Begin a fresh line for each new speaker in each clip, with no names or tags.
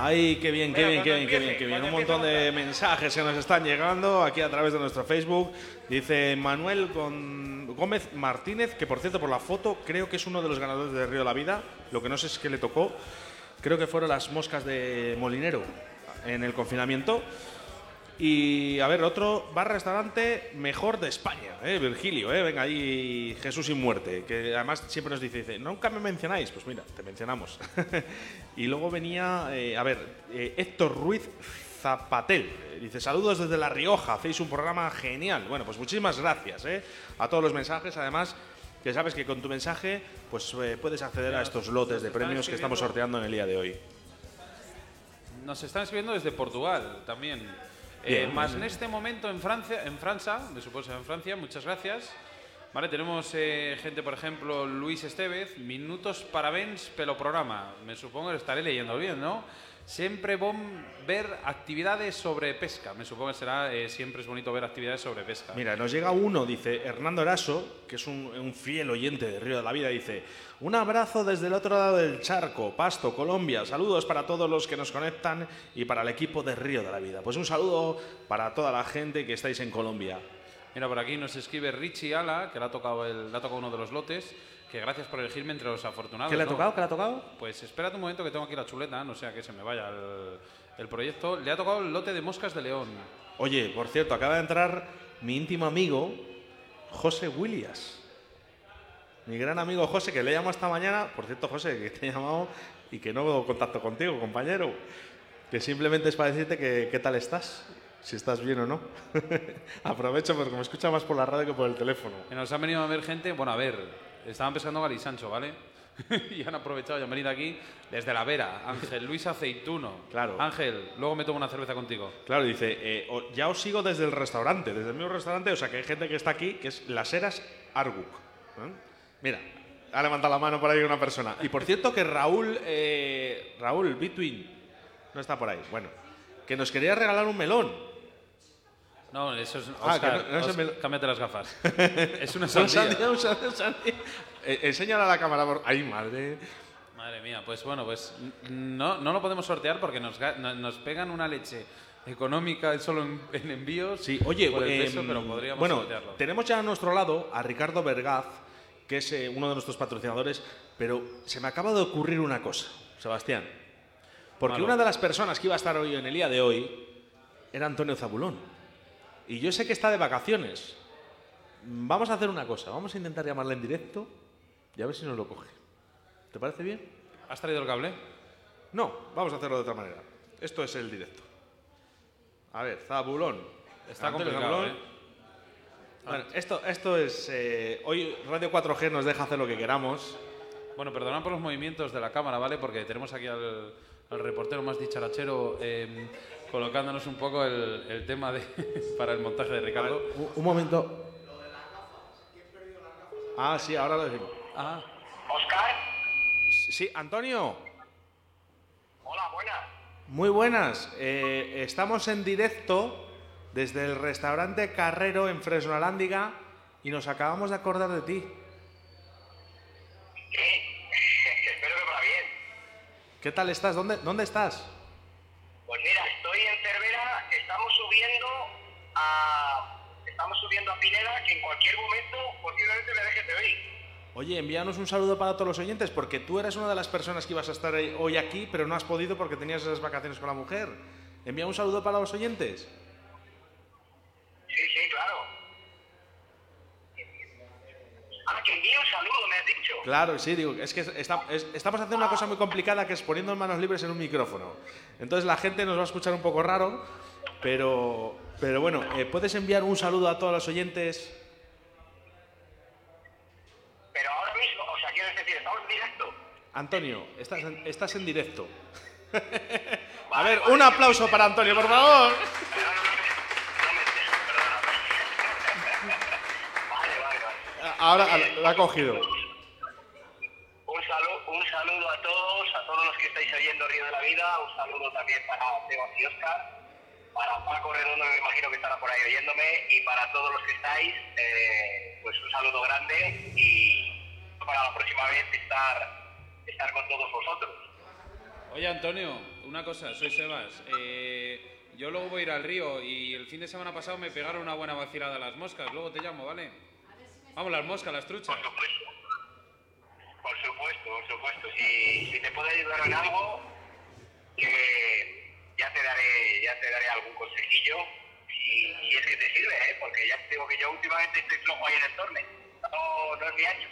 Ay, qué bien, qué
Venga,
bien, qué bien, qué bien, qué bien. Un montón de mensajes que nos están llegando aquí a través de nuestro Facebook. Dice Manuel Gómez Martínez, que por cierto, por la foto, creo que es uno de los ganadores de Río de la Vida. Lo que no sé es qué le tocó. Creo que fueron las moscas de Molinero en el confinamiento. Y a ver, otro bar restaurante mejor de España, ¿eh? Virgilio, ¿eh? venga ahí Jesús sin muerte, que además siempre nos dice, dice, nunca me mencionáis, pues mira, te mencionamos. y luego venía, eh, a ver, eh, Héctor Ruiz Zapatel, eh, dice, saludos desde La Rioja, hacéis un programa genial. Bueno, pues muchísimas gracias a todos los mensajes, además que sabes que con tu mensaje pues puedes acceder a estos lotes de premios que estamos sorteando en el día de hoy.
Nos están escribiendo desde Portugal también. Eh, más en este momento en Francia, en Francia, me supongo en Francia, muchas gracias. Vale, tenemos eh, gente, por ejemplo, Luis Estevez, minutos parabéns pelo programa. Me supongo que lo estaré leyendo bien, ¿no? Siempre bon ver actividades sobre pesca. Me supongo que será eh, siempre es bonito ver actividades sobre pesca.
Mira, nos llega uno, dice Hernando Eraso, que es un, un fiel oyente de Río de la Vida, dice, un abrazo desde el otro lado del charco, Pasto, Colombia, saludos para todos los que nos conectan y para el equipo de Río de la Vida. Pues un saludo para toda la gente que estáis en Colombia.
Mira, por aquí nos escribe Richie Ala, que le ha tocado, el, le ha tocado uno de los lotes, que gracias por elegirme entre los afortunados.
¿Qué le ha
¿no?
tocado? ¿Qué le ha tocado?
Pues espérate un momento que tengo aquí la chuleta, no sea que se me vaya el, el proyecto. Le ha tocado el lote de moscas de león.
Oye, por cierto, acaba de entrar mi íntimo amigo, José Williams. Mi gran amigo José, que le llamo esta mañana. Por cierto, José, que te he llamado y que no veo contacto contigo, compañero. Que simplemente es para decirte que qué tal estás, si estás bien o no. Aprovecho porque me escucha más por la radio que por el teléfono.
Que nos han venido a ver gente, bueno, a ver, estaban pescando Gali Sancho, ¿vale? y han aprovechado y han venido aquí desde la Vera. Ángel Luis Aceituno.
Claro.
Ángel, luego me tomo una cerveza contigo.
Claro, dice, eh, o- ya os sigo desde el restaurante, desde el mismo restaurante, o sea que hay gente que está aquí, que es Las Heras Arguc. ¿eh? Mira, ha levantado la mano por ahí una persona. Y por cierto que Raúl, eh, Raúl Between, no está por ahí, bueno, que nos quería regalar un melón.
No, eso es.
Ah,
Oscar,
que no- no se
Oscar,
me-
cámbiate las gafas. es una
Un
sandía.
sandía, un sandía, un sandía. Eh, enséñala a la cámara. Por... Ay, madre.
Madre mía, pues bueno, pues no, no lo podemos sortear porque nos, nos pegan una leche económica solo en, en envíos.
Sí, oye,
por el
eh,
peso, pero podríamos
bueno,
sortearlo.
tenemos ya a nuestro lado a Ricardo Vergaz, que es eh, uno de nuestros patrocinadores, pero se me acaba de ocurrir una cosa, Sebastián. Porque
Malo.
una de las personas que iba a estar hoy en el día de hoy era Antonio Zabulón. Y yo sé que está de vacaciones. Vamos a hacer una cosa, vamos a intentar llamarle en directo y a ver si nos lo coge. ¿Te parece bien?
¿Has traído el cable?
No, vamos a hacerlo de otra manera. Esto es el directo. A ver, Zabulón.
Está complicado. ¿eh?
Bueno, esto, esto es. eh, hoy Radio 4G nos deja hacer lo que queramos.
Bueno, perdonad por los movimientos de la cámara, ¿vale? Porque tenemos aquí al, al reportero más dicharachero eh, colocándonos un poco el, el tema de, para el montaje de Ricardo.
Un, un momento. Ah, sí, ahora lo decimos.
Ah,
Oscar,
Sí, Antonio.
hola, buenas.
Muy buenas. Eh, estamos en directo desde el restaurante Carrero en Fresnolándiga y nos acabamos de acordar de ti.
Sí, espero que va bien.
¿Qué tal estás? ¿Dónde, dónde estás?
Pues mira, estoy en Cervera, estamos subiendo a... Estamos subiendo a Pineda, que en cualquier momento posiblemente me dejes de oír.
Oye, envíanos un saludo para todos los oyentes, porque tú eres una de las personas que ibas a estar hoy aquí, pero no has podido porque tenías esas vacaciones con la mujer. Envía un saludo para los oyentes.
Sí, sí, claro. Ah, que envíe un saludo, me has dicho.
Claro, sí, digo, es que está- es- estamos haciendo una cosa muy complicada que es poniendo manos libres en un micrófono. Entonces la gente nos va a escuchar un poco raro, pero, pero bueno, eh, ¿puedes enviar un saludo a todos los oyentes?
Pero ahora mismo, o sea, quiero decir, estamos en directo.
Antonio, estás en, estás en directo. a ver, un aplauso para Antonio, por favor.
Pero no, no, me- no me dejes, perdona. Vale, vale, vale.
Ahora ah, lo ha cogido.
Un saludo, un saludo a todos, a todos los que estáis oyendo Río de la Vida, un saludo también para Sebas y Oscar, para Paco Redondo, que me imagino que estará por ahí oyéndome, y para todos los que estáis, eh, pues un saludo grande y para la próxima vez estar, estar con todos vosotros.
Oye, Antonio, una cosa, soy Sebas. Eh, yo luego voy a ir al río y el fin de semana pasado me pegaron una buena vacilada a las moscas. Luego te llamo, ¿vale? Vamos, las moscas, las truchas.
Por supuesto. Por supuesto, por supuesto. Si, si te puedo ayudar en algo, eh, ya te daré, ya te daré algún consejillo. Y, y es que te sirve, ¿eh? Porque ya te digo que yo últimamente estoy flojo ahí en el torneo. No, no es mi año.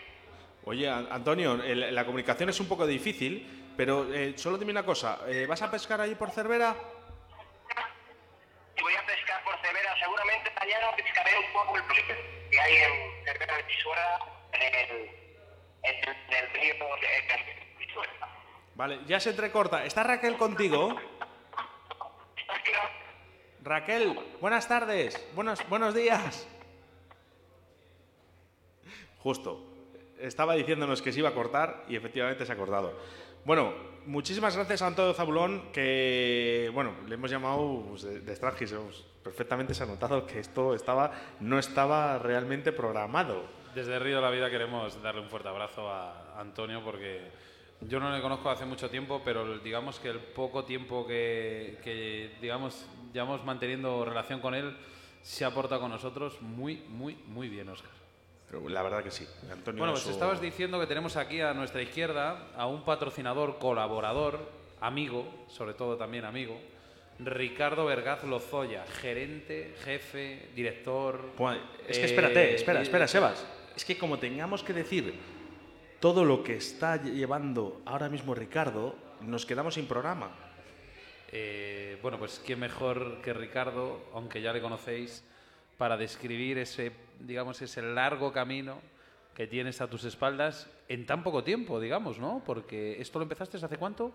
Oye, An- Antonio, el- la comunicación es un poco difícil, pero eh, solo dime una cosa. eh, ¿Vas a pescar ahí por Cervera?
Voy a pescar por Cervera. Seguramente mañana pescaré un poco el flipper que hay en Cervera de Pisuera, en el, en el, en el río de de Pisuera.
Vale, ya se entrecorta. ¿Está Raquel contigo? Raquel, buenas tardes. Buenos, buenos días. Justo. Estaba diciéndonos que se iba a cortar y efectivamente se ha cortado. Bueno, muchísimas gracias a Antonio Zabulón, que, bueno, le hemos llamado pues, de, de Strangis, Perfectamente se ha notado que esto estaba, no estaba realmente programado.
Desde Río de la Vida queremos darle un fuerte abrazo a Antonio porque yo no le conozco hace mucho tiempo, pero digamos que el poco tiempo que, que, digamos llevamos manteniendo relación con él se ha portado con nosotros muy, muy, muy bien, Oscar.
Pero la verdad que sí. Antonio
Bueno,
es
pues
su-
estabas diciendo que tenemos aquí a nuestra izquierda a un patrocinador, colaborador, amigo, sobre todo también amigo, Ricardo Vergaz Lozoya, gerente, jefe, director.
Pues, es que
eh,
espérate, espera,
y-
espera, Sebas. Es que como tengamos que decir todo lo que está llevando ahora mismo Ricardo, nos quedamos sin programa.
Eh, bueno, pues quién mejor que Ricardo, aunque ya le conocéis, para describir ese, digamos, ese largo camino que tienes a tus espaldas en tan poco tiempo, digamos, ¿no? Porque esto lo empezaste hace cuánto?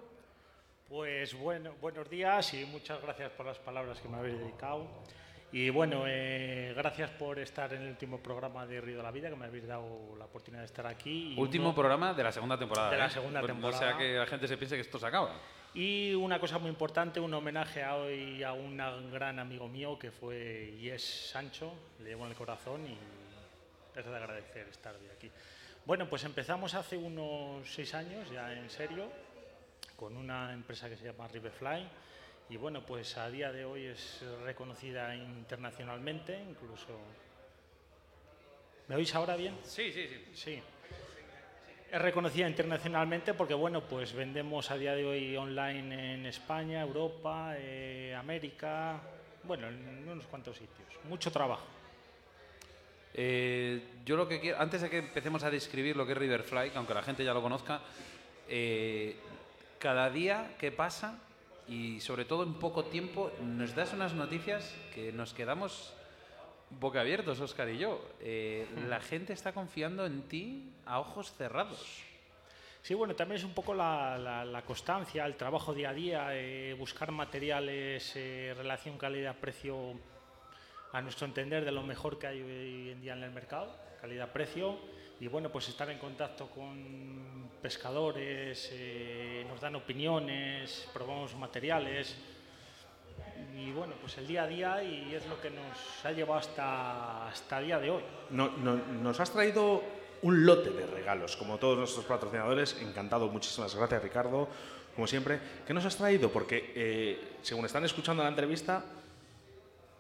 Pues bueno, buenos días y muchas gracias por las palabras que me habéis dedicado. Y bueno, eh, gracias por estar en el último programa de Río de la Vida, que me habéis dado la oportunidad de estar aquí. Y
Último
uno-
programa de la segunda temporada.
De la
¿eh?
segunda
Pues
temporada.
No sea que la gente se piense que esto se acaba.
Y una cosa muy importante, un homenaje a hoy a un gran amigo mío que fue y es Sancho, le llevo en el corazón y es de agradecer estar hoy aquí. Bueno, pues empezamos hace unos seis años, ya en serio, con una empresa que se llama Riverfly y bueno, pues a día de hoy es reconocida internacionalmente, incluso... ¿Me oís ahora bien?
Sí, sí, sí.
Sí. Es reconocida internacionalmente porque, bueno, pues vendemos a día de hoy online en España, Europa, eh, América, bueno, en unos cuantos sitios. Mucho trabajo.
Eh, yo lo que quiero, antes de que empecemos a describir lo que es Riverfly, que aunque la gente ya lo conozca, eh, cada día que pasa y sobre todo en poco tiempo nos das unas noticias que nos quedamos boca abiertos, Oscar y yo. Eh, la gente está confiando en ti a ojos cerrados.
Sí, bueno, también es un poco la, la- la constancia, el trabajo día a día, eh, buscar materiales, eh, relación calidad-precio, a nuestro entender, de lo mejor que hay hoy en día en el mercado, calidad-precio, y bueno, pues estar en contacto con pescadores, eh, nos dan opiniones, probamos materiales, y bueno, pues el día a día y es lo que nos ha llevado hasta, hasta el día de hoy.
No- no- nos has traído un lote de regalos, como todos nuestros patrocinadores. Encantado, muchísimas gracias, Ricardo, como siempre. ¿Qué nos has traído? Porque eh, según están escuchando la entrevista,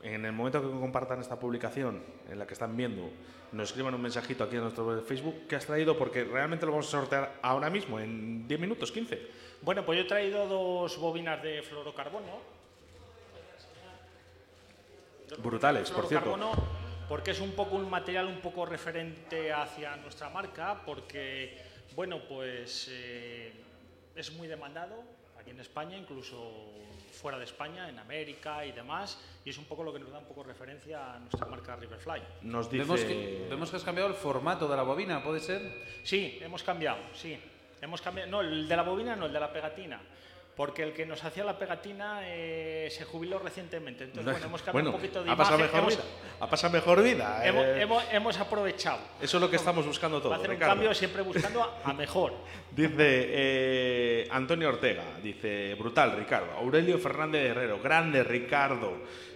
en el momento que compartan esta publicación, en la que están viendo, nos escriban un mensajito aquí en nuestro Facebook, ¿qué has traído? Porque realmente lo vamos a sortear ahora mismo, en 10 minutos, 15.
Bueno, pues yo he traído dos bobinas de fluorocarbono.
Brutales, por cierto.
Porque es un poco un material un poco referente hacia nuestra marca, porque, bueno, pues eh, es muy demandado aquí en España, incluso fuera de España, en América y demás, y es un poco lo que nos da un poco referencia a nuestra marca Riverfly.
Nos dice...
Vemos, que, vemos que has cambiado el formato de la bobina, ¿puede ser?
Sí, hemos cambiado, sí. Hemos cambiado, no, el de la bobina no, el de la pegatina. Porque el que nos hacía la pegatina eh, se jubiló recientemente. Entonces, bueno, hemos cambiado
Bueno,
un poquito de
ha pasado
imagen.
mejor
hemos,
vida. Ha pasado mejor vida.
hemos,
eh.
hemos- hemos aprovechado.
Eso es lo que estamos buscando
Va
todos.
a hacer un cambio siempre buscando a, mejor.
Dice eh, Antonio Ortega, dice, brutal Ricardo. Aurelio Fernández Herrero, grande Ricardo.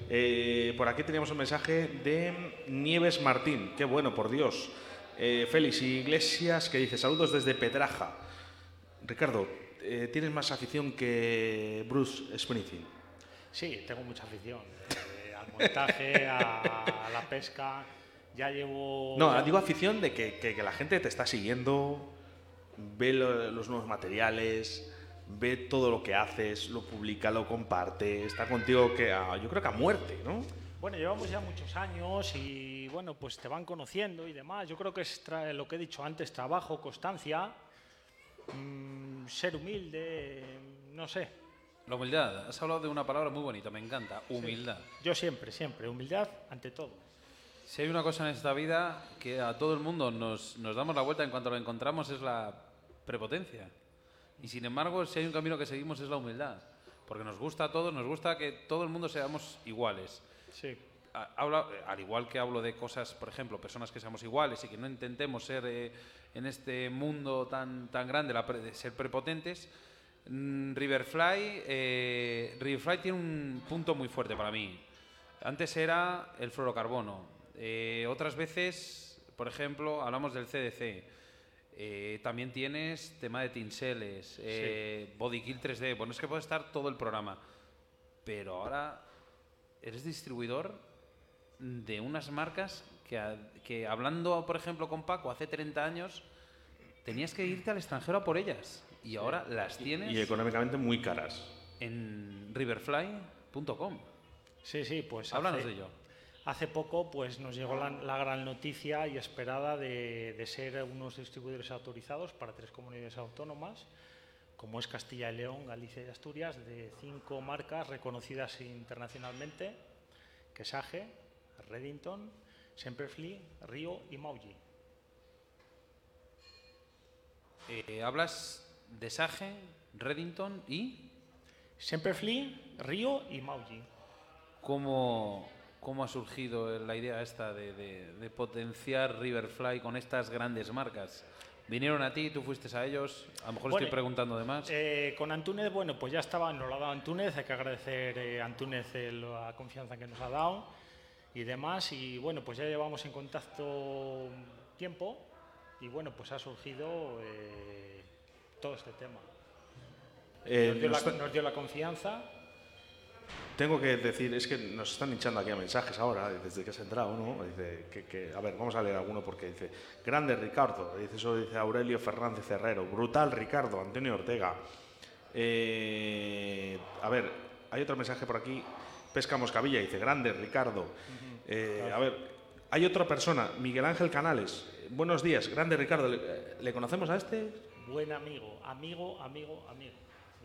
Eh, por aquí teníamos un mensaje de Nieves Martín, qué bueno, por Dios. Eh, Félix Iglesias que dice, saludos desde Petraja. Ricardo, eh, tienes más afición que Bruce Springsteen.
Sí, tengo mucha afición. eh, al montaje, a, a la pesca. Ya llevo.
No, digo afición de que, que- que la gente te está siguiendo, ve lo- los nuevos materiales, ve todo lo que haces, lo publica, lo comparte, está contigo que a- yo creo que a muerte, ¿no?
Bueno, llevamos ya muchos años y bueno, pues te van conociendo y demás. Yo creo que es lo que he dicho antes, trabajo, constancia, mm, ser humilde, no sé.
La humildad. Has hablado de una palabra muy bonita, me encanta. Humildad.
Yo siempre, siempre, humildad ante todo.
Si hay una cosa en esta vida que a todo el mundo nos, nos damos la vuelta en cuanto lo encontramos es la prepotencia. Y sin embargo, si hay un camino que seguimos es la humildad. Porque nos gusta a todos, nos gusta que todo el mundo seamos iguales.
Sí.
Habla- al igual que hablo de cosas, por ejemplo, personas que seamos iguales y que no intentemos ser eh, en este mundo tan, tan grande, la pre- de ser prepotentes, mm, Riverfly, eh, Riverfly tiene un punto muy fuerte para mí. Antes era el fluorocarbono. Eh, otras veces, por ejemplo, hablamos del CDC. Eh, también tienes tema de tinseles, eh, Body Kill 3D. Bueno, es que puede estar todo el programa. Pero ahora eres distribuidor de unas marcas que, que hablando, por ejemplo, con Paco hace 30 años, tenías que irte al extranjero a por ellas. Y ahora las tienes
Y económicamente muy caras.
en riverfly.com.
Sí, sí, pues.
Háblanos
hace-
de ello.
Hace poco pues, nos llegó la, la gran noticia y esperada de, de ser unos distribuidores autorizados para tres comunidades autónomas, como es Castilla y León, Galicia y Asturias, de cinco marcas reconocidas internacionalmente, que es Sage, Reddington, Semperfli, Río y Mauji.
Eh, hablas de Sage, Reddington y
Semperfli, Río y Mauji.
cómo, cómo ha surgido la idea esta de, de- de potenciar Riverfly con estas grandes marcas. Vinieron a ti, tú fuiste a ellos. A lo mejor
Bueno,
estoy preguntando de más.
Eh, con Antúnez, bueno, pues ya estaba, nos lo ha dado Antúnez, hay que agradecer eh, a Antúnez eh, la confianza que nos ha dado y demás. Y bueno, pues ya llevamos en contacto tiempo y bueno, pues ha surgido eh, todo este tema.
Eh,
Nos dio,
nos
la,
está-
nos dio la confianza.
Tengo que decir, es que nos están hinchando aquí a mensajes ahora, desde que has entrado, ¿no? Dice que, que- a ver, vamos a leer alguno porque dice, grande Ricardo, dice eso, dice Aurelio Fernández Herrero, brutal Ricardo, Antonio Ortega. Eh, a ver, hay otro mensaje por aquí, Pesca Moscavilla, dice, grande Ricardo. Eh, a ver, hay otra persona, Miguel Ángel Canales, buenos días, grande Ricardo, ¿le, le conocemos a este?
Buen amigo, amigo, amigo, amigo.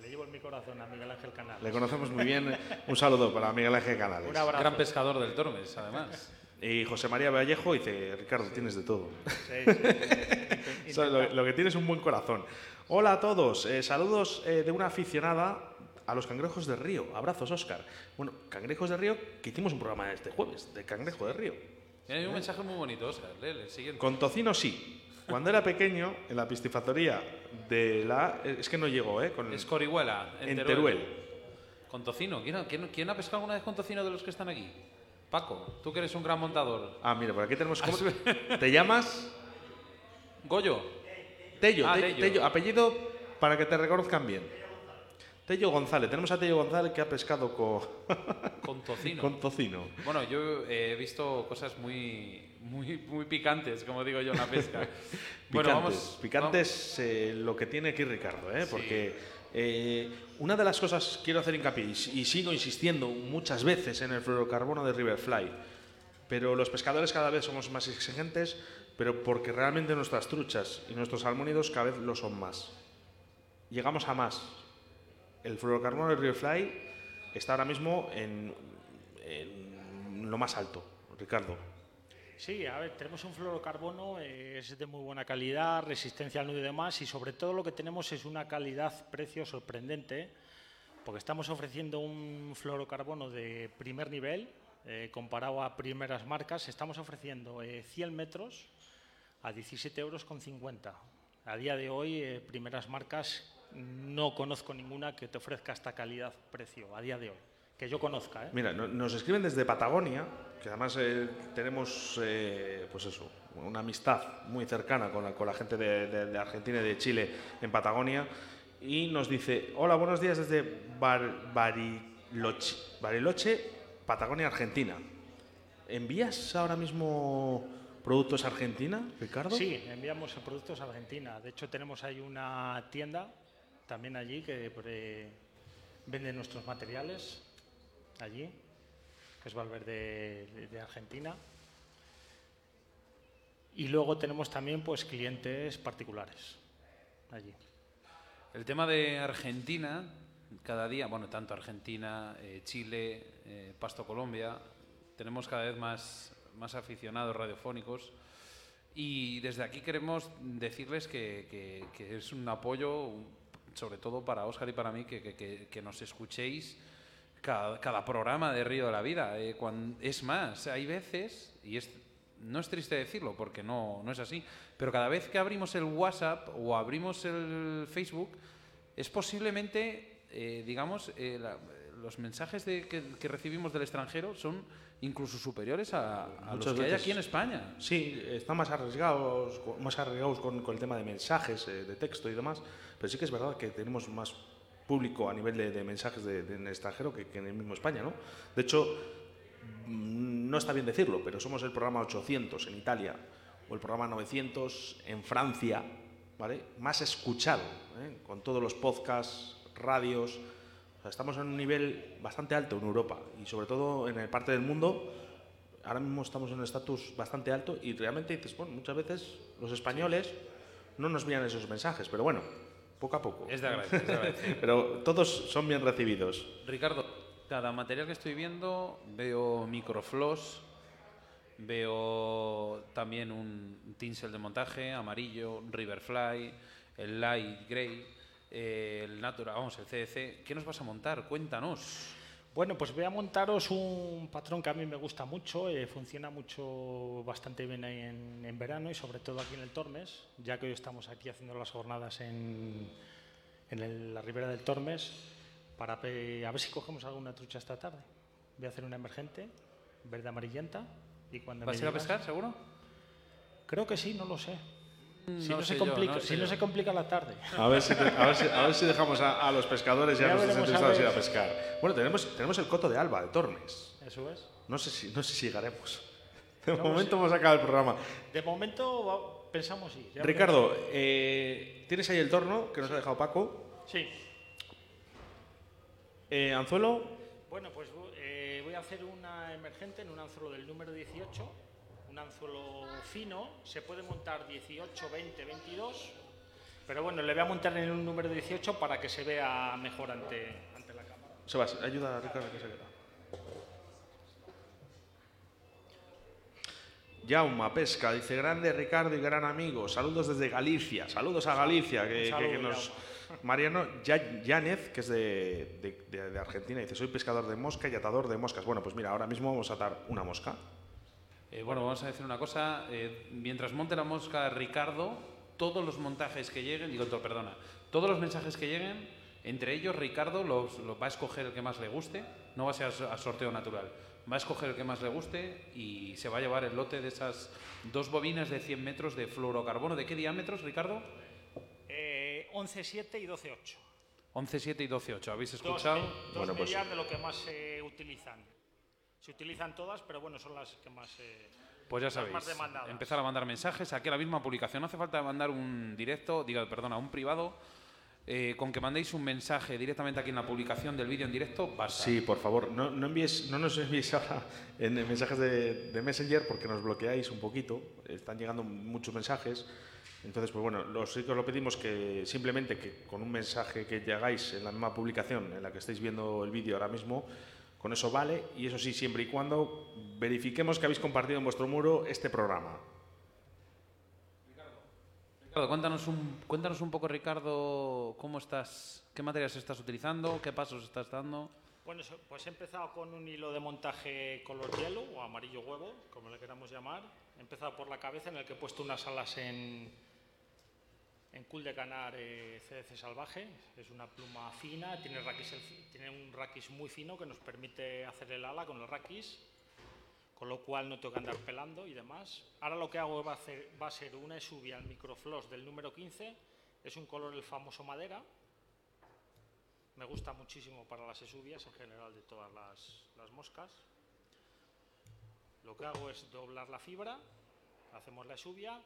Le llevo en mi corazón a Miguel Ángel Canales.
Le conocemos muy bien, un saludo para Miguel Ángel Canales.
Un abrazo.
Gran pescador del Tormes, además.
Y José María Vallejo dice, Ricardo, tienes de todo.
Sí, sí, sí.
O sea, lo, lo que tienes es un buen corazón. Hola a todos, eh, saludos eh, de una aficionada a los cangrejos de río. Abrazos, Óscar. Bueno, cangrejos de río, que hicimos un programa este jueves, de cangrejo de río.
Hay un mensaje muy bonito, Oscar. El siguiente.
Con tocino sí. Cuando era pequeño, en la piscifactoría de la... Es que no llegó, ¿eh? Con,
Es Corihuela, en,
en
Teruel.
Teruel.
Con tocino. ¿Quién ha, quién- quién ha pescado alguna vez con tocino de los que están aquí? Paco, tú que eres un gran montador.
Ah, mira, por aquí tenemos... ¿cómo- ¿Te llamas?
Goyo,
Tello,
Ah,
Te-
Tello.
Tello, apellido para que te reconozcan bien. Tello González. Tenemos a Tello González que ha pescado con,
con tocino.
con tocino.
Bueno, yo he visto cosas muy, muy, muy picantes, como digo yo en la pesca.
Picantes, picantes eh, lo que tiene aquí Ricardo, ¿eh? porque eh, una de las cosas quiero hacer hincapié y, y sigo insistiendo muchas veces en el fluorocarbono de Riverfly, pero los pescadores cada vez somos más exigentes, pero porque realmente nuestras truchas y nuestros salmónidos cada vez lo son más. Llegamos a más. El fluorocarbono de Riverfly está ahora mismo en, lo más alto, Ricardo.
Sí, a ver, tenemos un fluorocarbono, eh, es de muy buena calidad, resistencia al nudo y demás, y sobre todo lo que tenemos es una calidad-precio sorprendente, porque estamos ofreciendo un fluorocarbono de primer nivel, eh, comparado a primeras marcas, estamos ofreciendo eh, 100 metros a 17 euros con 50. A día de hoy, eh, primeras marcas, no conozco ninguna que te ofrezca esta calidad-precio, a día de hoy, que yo conozca. ¿eh?
Mira, no- nos escriben desde Patagonia, que además eh, tenemos, eh, pues eso, una amistad muy cercana con la, con la gente de, de- de Argentina y de Chile en Patagonia. y nos dice, hola, buenos días desde Bar- Bariloche, Bariloche, Patagonia, Argentina. ¿Envías ahora mismo productos a Argentina, Ricardo?
Sí, enviamos productos a Argentina. De hecho, tenemos ahí una tienda también allí que eh, vende nuestros materiales allí, que es Valverde de, Argentina. Y luego tenemos también pues clientes particulares allí.
El tema de Argentina, cada día, bueno, tanto Argentina, eh, Chile, eh, Pasto Colombia, tenemos cada vez más, más aficionados radiofónicos y desde aquí queremos decirles que- que es un apoyo, sobre todo para Óscar y para mí, que, que- que- que nos escuchéis cada, cada programa de Río de la Vida. Eh, es más, hay veces, y es, no es triste decirlo porque no, no es así, pero cada vez que abrimos el WhatsApp o abrimos el Facebook, es posiblemente, eh, digamos, eh, la- los mensajes de- que, que recibimos del extranjero son incluso superiores a, a los que hay aquí en España.
Sí, están más arriesgados, más arriesgados con, con el tema de mensajes, de texto y demás, pero sí que es verdad que tenemos más público a nivel de, mensajes de, de en extranjero que, en el mismo España, ¿no? De hecho, mm, no está bien decirlo, pero somos el programa 800 en Italia o el programa 900 en Francia, ¿vale? Más escuchado, ¿eh? con todos los podcasts, radios. Estamos en un nivel bastante alto en Europa y sobre todo en el parte del mundo ahora mismo estamos en un estatus bastante alto y realmente dices, bueno, muchas veces los españoles no nos envían esos mensajes, pero bueno, poco a poco.
Es de agradecer, es de agradecer.
Pero todos son bien recibidos.
Ricardo, cada material que estoy viendo veo microfloss, veo también un tinsel de montaje amarillo, Riverfly, el Light Grey, el Natural, vamos, el CDC. ¿Qué nos vas a montar? Cuéntanos.
Bueno, pues voy a montaros un patrón que a mí me gusta mucho, eh, funciona mucho bastante bien ahí en, en verano y sobre todo aquí en el Tormes, ya que hoy estamos aquí haciendo las jornadas en, en el- la ribera del Tormes, para pe- a ver si cogemos alguna trucha esta tarde. Voy a hacer una emergente, verde amarillenta, y cuando
¿Vas a ir a pescar, seguro?
Creo que sí, no lo sé. Si,
no
no, se
yo,
complica,
no sé
si no
yo.
se complica la tarde.
A ver si, a ver si, a ver si dejamos a, a los pescadores
Ya
nuestros
veremos, a
entrevistados ir a pescar. Bueno, tenemos, tenemos el coto de Alba, de Tormes.
Eso es.
No sé si, no sé si llegaremos. De
No,
momento hemos acabado el programa.
De momento pensamos sí. ya
Ricardo, eh, tienes ahí el torno que nos ha dejado Paco.
Sí.
Eh, anzuelo,
Bueno, pues eh, voy a hacer una emergente en un anzuelo del número 18, un anzuelo fino, se puede montar 18, 20, 22, pero bueno, le voy a montar en un número 18 para que se vea mejor ante, ante la cámara.
Sebas, ayuda a Ricardo que se queda. Jauma Pesca dice grande Ricardo y gran amigo. Saludos desde Galicia. Saludos a Galicia. Que,
Un saludo,
que- que nos... Mariano Yánez, que es de- de Argentina, dice: Soy pescador de mosca y atador de moscas. Bueno, pues mira, ahora mismo vamos a atar una mosca.
Eh, bueno, vamos a decir una cosa. eh, mientras monte la mosca Ricardo, todos los montajes que lleguen, digo, perdona, todos los mensajes que lleguen, entre ellos Ricardo los, los va a escoger el que más le guste, no va a ser a so- a sorteo natural, va a escoger el que más le guste y se va a llevar el lote de esas dos bobinas de 100 metros de fluorocarbono. ¿De qué diámetros, Ricardo?
Eh, 11, 7 y 12, 8.
11, 7 y 12, 8. ¿Habéis
Dos,
escuchado?
me- dos
Bueno, pues-
de lo que más se utilizan. Se utilizan todas, pero bueno, son las que más... eh,
Pues ya
las
sabéis,
más demandadas.
empezar a mandar mensajes aquí a la misma publicación. No hace falta mandar un directo, diga, perdona, un privado. eh, con que mandéis un mensaje directamente aquí en la publicación del vídeo en directo, basta.
Sí, por favor, no, no, envíes, no nos enviéis ahora en mensajes de, de Messenger porque nos bloqueáis un poquito. Están llegando muchos mensajes. Entonces, pues bueno, los sí que os lo pedimos que simplemente que con un mensaje que llegáis en la misma publicación en la que estáis viendo el vídeo ahora mismo, con eso vale. Y eso sí, siempre y cuando verifiquemos que habéis compartido en vuestro muro este programa.
Ricardo, cuéntanos un, cuéntanos un poco, Ricardo, cómo estás, qué materiales estás utilizando, qué pasos estás dando.
Bueno, pues he empezado con un hilo de montaje color hielo o amarillo huevo, como le queramos llamar. He empezado por la cabeza en el que he puesto unas alas en, en Cool de Canar eh, CDC Salvaje. Es una pluma fina, tiene, un raquis muy fino que nos permite hacer el ala con el raquis, con lo cual no tengo que andar pelando y demás. Ahora lo que hago va a, ser una esubia al microfloss del número 15, es un color el famoso madera, me gusta muchísimo para las esubias en general de todas las, las moscas. Lo que hago es doblar la fibra, hacemos la esubia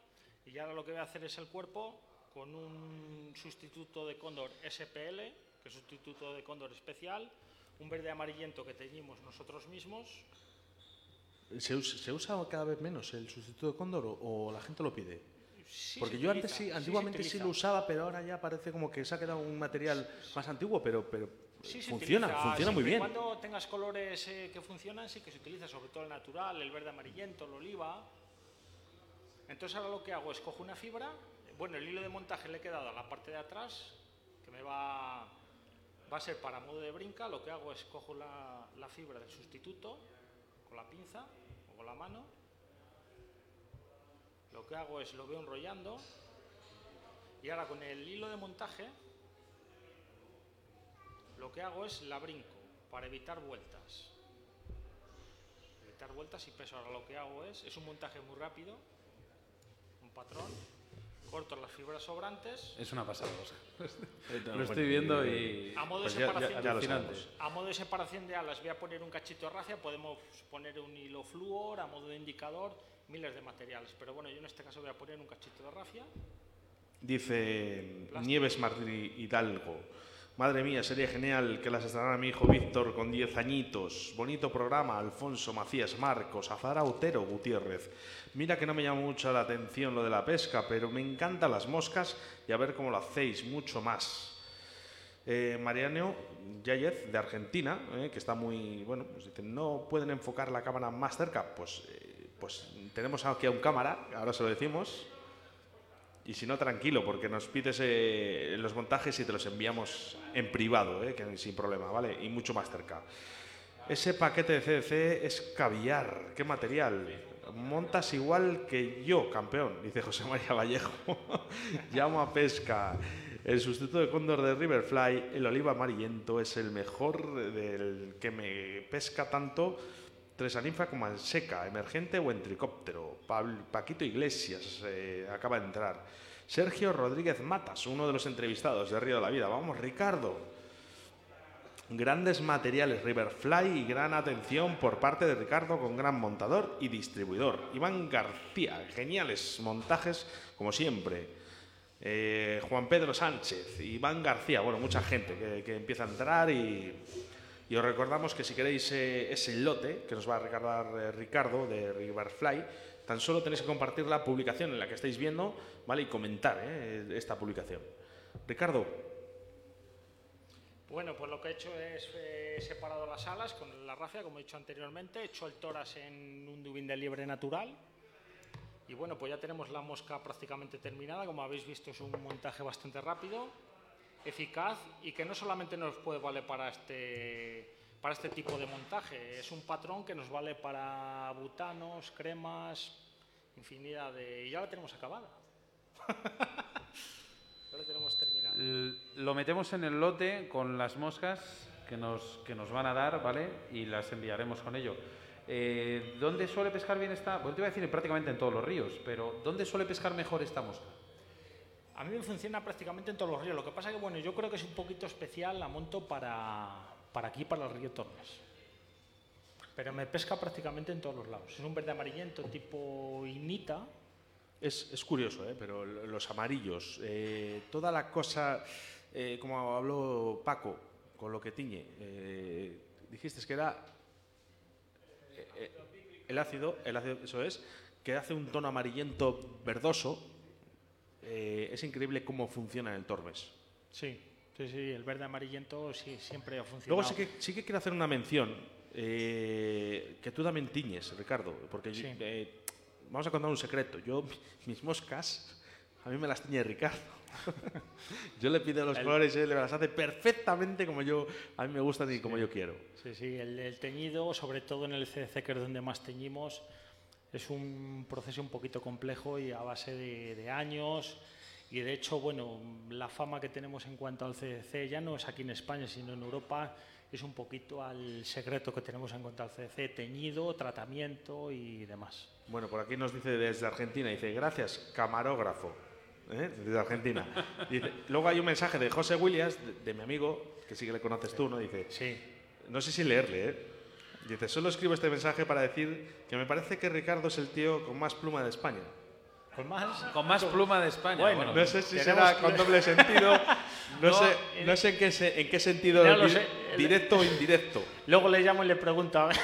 y ahora lo que voy a hacer es el cuerpo con un sustituto de cóndor SPL, que es sustituto de cóndor especial, un verde amarillento que teñimos nosotros mismos.
¿Se, se usa cada vez menos el sustituto de cóndor o, o la gente lo pide?
Sí
Porque yo antes sí, antiguamente sí, lo usaba, pero ahora ya parece como que se ha quedado un material más antiguo, pero, pero funciona,
utiliza.
funciona muy bien.
Cuando tengas colores eh, que funcionan, sí que se utiliza, sobre todo el natural, el verde amarillento, el oliva. Entonces ahora lo que hago es cojo una fibra, bueno, el hilo de montaje le he quedado a la parte de atrás, que me va, va a ser para modo de brinca, lo que hago es cojo la, fibra del sustituto con la pinza o con la mano, lo que hago es lo veo enrollando y ahora con el hilo de montaje lo que hago es la brinco para evitar vueltas. Evitar vueltas y peso. Ahora lo que hago es, es un montaje muy rápido, un patrón, corto las fibras sobrantes,
Es una pasada, Lo estoy viendo y...
a modo
Pues
de
ya- ya-
separación
ya lo
de alas. A modo de separación de alas voy a poner un cachito de racia, podemos poner un hilo flúor, a modo de indicador, miles de materiales. Pero bueno, yo en este caso voy a poner un cachito de racia.
Dice
Plástico.
Nieves Martí Hidalgo. Madre mía, sería genial que las estrenara mi hijo Víctor con 10 añitos. Bonito programa, Alfonso Macías Marcos, Azara Otero Gutiérrez. Mira que no me llama mucho la atención lo de la pesca, pero me encantan las moscas y a ver cómo lo hacéis, mucho más. Eh, Mariano Yáñez, de Argentina, eh, que está muy. Bueno, pues dice: ¿no pueden enfocar la cámara más cerca? Pues, eh, pues tenemos aquí a un cámara, ahora se lo decimos. Y si no, tranquilo, porque nos pides eh, los montajes y te los enviamos en privado, eh, sin problema, ¿vale? Y mucho más cerca. Ese paquete de CDC es caviar. ¿Qué material? Montas igual que yo, campeón, dice José María Vallejo. Llamo a pesca. El sustituto de cóndor de Riverfly, el oliva amarillento, es el mejor del que me pesca tanto Tres aninfa como seca, emergente o en tricóptero. Paquito Iglesias eh, acaba de entrar. Sergio Rodríguez Matas, uno de los entrevistados de Río de la Vida. Vamos, Ricardo. Grandes materiales Riverfly y gran atención por parte de Ricardo con gran montador y distribuidor. Iván García, geniales montajes como siempre. Eh, Juan Pedro Sánchez, Iván García, bueno, mucha gente que empieza a entrar y, y os recordamos que si queréis eh, ese lote que nos va a regalar eh, Ricardo de Riverfly, tan solo tenéis que compartir la publicación en la que estáis viendo, ¿vale? Y comentar eh, esta publicación. Ricardo,
Bueno, pues lo que he hecho es separado las alas con la rafia, como he dicho anteriormente, he hecho el toras en un dubín de liebre natural. Y bueno, pues ya tenemos la mosca prácticamente terminada. Como habéis visto, es un montaje bastante rápido, eficaz y que no solamente nos puede valer para este, para este tipo de montaje, es un patrón que nos vale para butanos, cremas, infinidad de. Y ya la tenemos acabada. ya la tenemos terminada.
Lo metemos en el lote con las moscas que nos, que nos van a dar, ¿vale? Y las enviaremos con ello. Eh, ¿Dónde suele pescar bien esta? Bueno, te iba a decir prácticamente en todos los ríos, pero ¿dónde suele pescar mejor esta mosca?
A mí me funciona prácticamente en todos los ríos. Lo que pasa que, bueno, yo creo que es un poquito especial, la monto para, para aquí, para el río Tormes. Pero me pesca prácticamente en todos los lados. Es un verde amarillento tipo inita.
Es, es curioso, ¿eh? pero los amarillos, eh, toda la cosa, eh, como habló Paco, con lo que tiñe, eh, dijiste que era el ácido, el ácido, eso es, que hace un tono amarillento verdoso. Eh, es increíble cómo funciona el Tormes.
Sí, sí, sí, el verde amarillento sí, siempre ha funcionado.
Luego sí que, sí que quiero hacer una mención, eh, que tú también tiñes, Ricardo, porque
Sí.
eh, vamos a contar un secreto. Yo, mis moscas, a mí me las tiñe Ricardo. yo le pido los colores y él me las hace perfectamente como yo, a mí me gustan y como yo quiero.
Sí, sí, el, el teñido, sobre todo en el CDC, que es donde más teñimos, es un proceso un poquito complejo y a base de, de años. Y de hecho, bueno, la fama que tenemos en cuanto al CDC ya no es aquí en España, sino en Europa, es un poquito al secreto que tenemos en cuanto al CDC, teñido, tratamiento y demás.
Bueno, por aquí nos dice desde Argentina, dice, gracias, camarógrafo. ¿eh? Desde Argentina. Dice, luego hay un mensaje de José Williams, de, de mi amigo, que sí que le conoces tú, ¿no? Dice,
Sí.
no sé si leerle, ¿eh? Dice, solo escribo este mensaje para decir que me parece que Ricardo es el tío con más pluma de España.
Con más.
Con más pluma de España.
Bueno,
Bueno,
No sé si
Tenemos-
será con doble sentido, no,
No,
sé, no sé en qué, se- en qué sentido,
Ya lo
di-
sé.
directo o indirecto.
Luego le llamo y le pregunto a ver.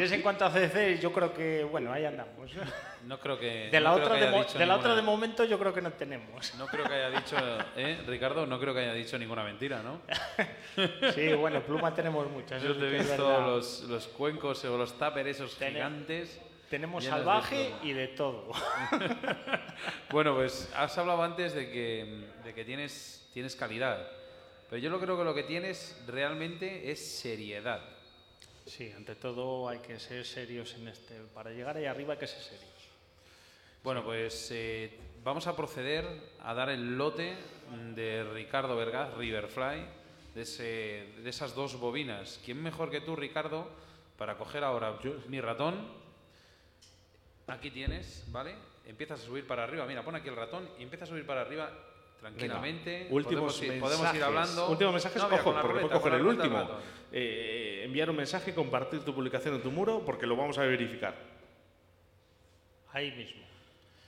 Si es en cuanto a CC, yo creo que, bueno, ahí andamos.
no creo que.
De la
no
otra, de, la otra momento, yo creo que no tenemos.
No creo que haya dicho, ¿eh, Ricardo? No creo que haya dicho ninguna mentira, ¿no?
Sí, bueno, pluma tenemos muchas.
Yo te he visto los, los cuencos o los tupper esos gigantes.
Tenemos
de
salvaje y de todo.
Bueno, pues has hablado antes de que, de que tienes, tienes calidad. Pero yo lo creo que lo que tienes realmente es seriedad.
Sí, ante todo hay que ser serios en este. Para llegar ahí arriba hay que ser serios.
Bueno, pues eh, vamos a proceder a dar el lote de Ricardo Vergaz, Riverfly, de, ese- de esas dos bobinas. ¿Quién mejor que tú, Ricardo, para coger ahora mi ratón? Aquí tienes, ¿vale? Empiezas a subir para arriba. Mira, pon aquí el ratón y empieza a subir para arriba tranquilamente.
Últimos
podemos,
mensajes.
podemos ir hablando.
Últimos mensajes,
No, mira,
ojo, porque puedo coger el último. Eh, enviar un mensaje, compartir tu publicación en tu muro, porque lo vamos a verificar.
Ahí mismo.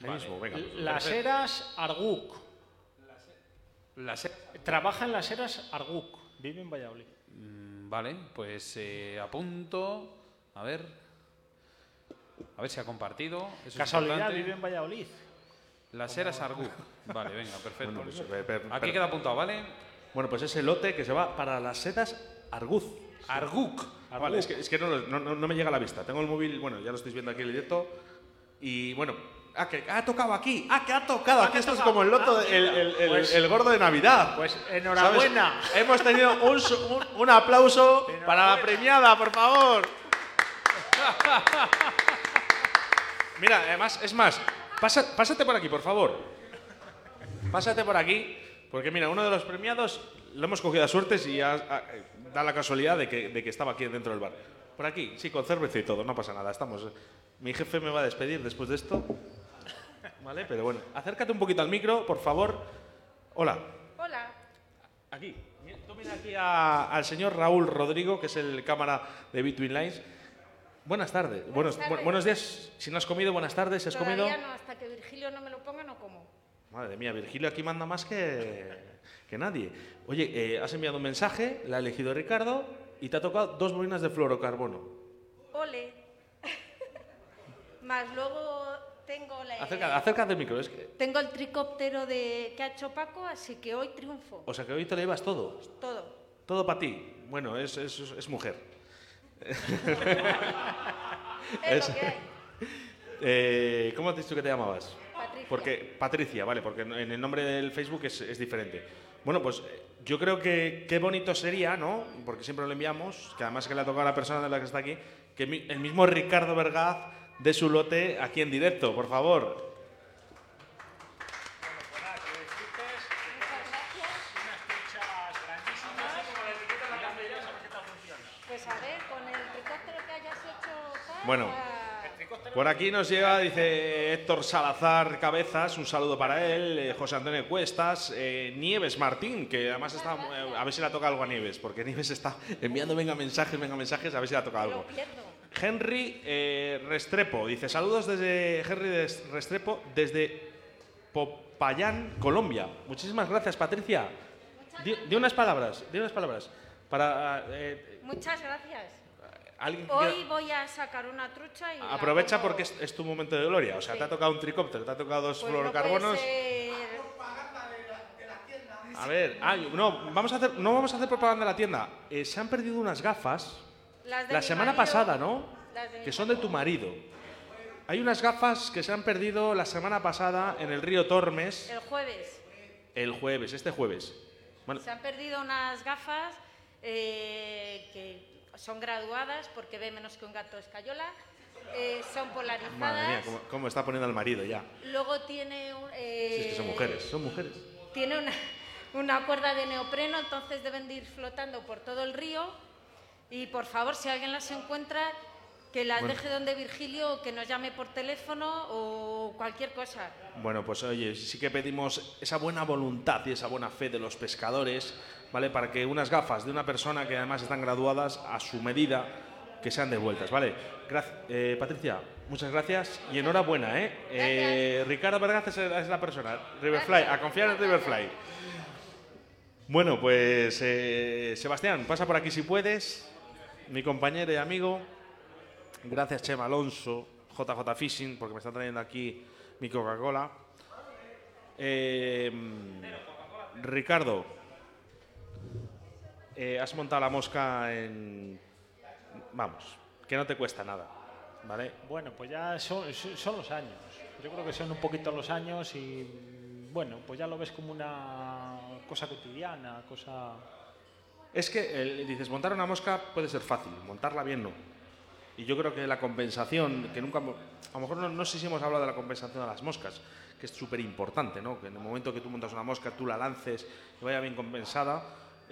Ahí mismo, venga.
Las Heras Arguc.
La se-
Trabaja en las Heras Arguc. Vive en Valladolid.
Mm, Vale, pues eh, apunto. A ver. A ver si ha compartido. Eso
Casualidad, vive en Valladolid.
Las Heras Argu. Vale, venga, perfecto.
Bueno, pues, eh, per-
Aquí queda apuntado, ¿vale?
Bueno, pues ese lote que se va para las setas Arguz.
Arguc.
Vale, es que, es que no, lo- no- no- no me llega a la vista. Tengo el móvil, bueno, ya lo estáis viendo aquí en el directo. Y bueno, ah, que ha tocado aquí. Ah, que ha tocado aquí.
que ha
Esto es
tocado.
como el loto,
Ah,
de- el, el- el-
Pues-
el gordo de Navidad.
Pues
¿Sabes?
enhorabuena.
Hemos tenido un, su- un- un aplauso para la premiada, por favor. Mira, además, es más, pasa- pásate por aquí, por favor. Pásate por aquí, porque mira, uno de los premiados lo hemos cogido a suertes y ha- ha- da la casualidad de que, de que estaba aquí dentro del bar. Por aquí, sí, con cerveza y todo, no pasa nada, estamos. Mi jefe me va a despedir después de esto. ¿Vale? Pero bueno, acércate un poquito al micro, por favor. Hola.
Hola,
Aquí. Tú mira aquí a- al señor Raúl Rodrigo, que es el cámara de Between Lines. Buenas tardes. Buenos, bu- buenos días. Si no has comido, buenas tardes. ¿Has
todavía
comido?
no, hasta que Virgilio no me lo ponga no como.
Madre mía, Virgilio aquí manda más que, que nadie. Oye, eh, has enviado un mensaje, la ha elegido Ricardo y te ha tocado dos bobinas de fluorocarbono.
Ole. Más luego tengo la,
Acerca, acércate al micro. Es que,
tengo el tricóptero de que ha hecho Paco, así que hoy triunfo.
o sea, que hoy te lo llevas todo.
Todo.
Todo para ti. Bueno, es, es, es mujer.
Es lo que hay.
Eh, ¿Cómo has dicho que te llamabas?
Patricia.
Porque Patricia, vale, porque en el nombre del Facebook es, es diferente. Bueno, pues eh, yo creo que qué bonito sería, ¿no? Porque siempre lo enviamos, que además que le ha tocado a la persona de la que está aquí, que mi- el mismo Ricardo Vergaz de su lote aquí en directo, por favor.
Pues a ver, con el tricóptero que hayas hecho tal,
Bueno. Por aquí nos llega, dice Héctor Salazar Cabezas, un saludo para él, eh, José Antonio Cuestas, eh, Nieves Martín, que además está, eh, a ver si le toca algo a Nieves, porque Nieves está enviando, venga mensajes, venga mensajes, a ver si le toca algo. Henry Restrepo dice saludos desde Henry Restrepo desde Popayán, Colombia. Muchísimas gracias, Patricia. Di unas palabras, di unas palabras para
Muchas gracias.
Alguien
Hoy
quiera-
voy a sacar una trucha y
aprovecha
pongo-
porque es, es tu momento de gloria. O sea,
Sí.
te ha tocado un tricóptero, te ha tocado dos
Pues no
fluorocarbonos.
ser-
A ver, no, vamos a hacer, no vamos a hacer propaganda de la tienda. Eh, se han perdido unas gafas
Las de
la semana
marido,
pasada, ¿no?
las de
Que son de tu marido. Hay unas gafas que se han perdido la semana pasada en el río Tormes
El jueves.
el jueves, este jueves. Bueno,
Se han perdido unas gafas eh, que son graduadas porque ve menos que un gato escayola. eh, son polarizadas.
madre mía, cómo, cómo está poniendo al marido ya.
Luego tiene, un- eh,
Si es que son mujeres, son mujeres.
tiene una, una cuerda de neopreno, entonces deben de ir flotando por todo el río. Y por favor, si alguien las encuentra, que las
Bueno.
deje donde Virgilio o que nos llame por teléfono o cualquier cosa.
Bueno, pues oye, sí que pedimos esa buena voluntad y esa buena fe de los pescadores, ¿vale? Para que unas gafas de una persona que además están graduadas a su medida, que sean devueltas, ¿vale? Gracias, eh, Patricia, muchas gracias y enhorabuena, ¿eh? Eh, Ricardo Vergaz es, es la persona, Riverfly, a confiar en Riverfly. Bueno, pues eh, Sebastián, pasa por aquí si puedes, mi compañero y amigo. Gracias, Chema Alonso, JJ Fishing, porque me está trayendo aquí mi Coca-Cola. Eh, Ricardo, eh, has montado la mosca en. Vamos, que no te cuesta nada, ¿vale?
Bueno, pues ya son, los años. Yo creo que son un poquito los años y bueno, pues ya lo ves como una cosa cotidiana, cosa...
Es que el- dices, montar una mosca puede ser fácil, montarla bien no. Y yo creo que la compensación, que nunca. A lo mejor no, no sé si hemos hablado de la compensación de las moscas, que es súper importante, ¿no? Que en el momento que tú montas una mosca, tú la lances y vaya bien compensada.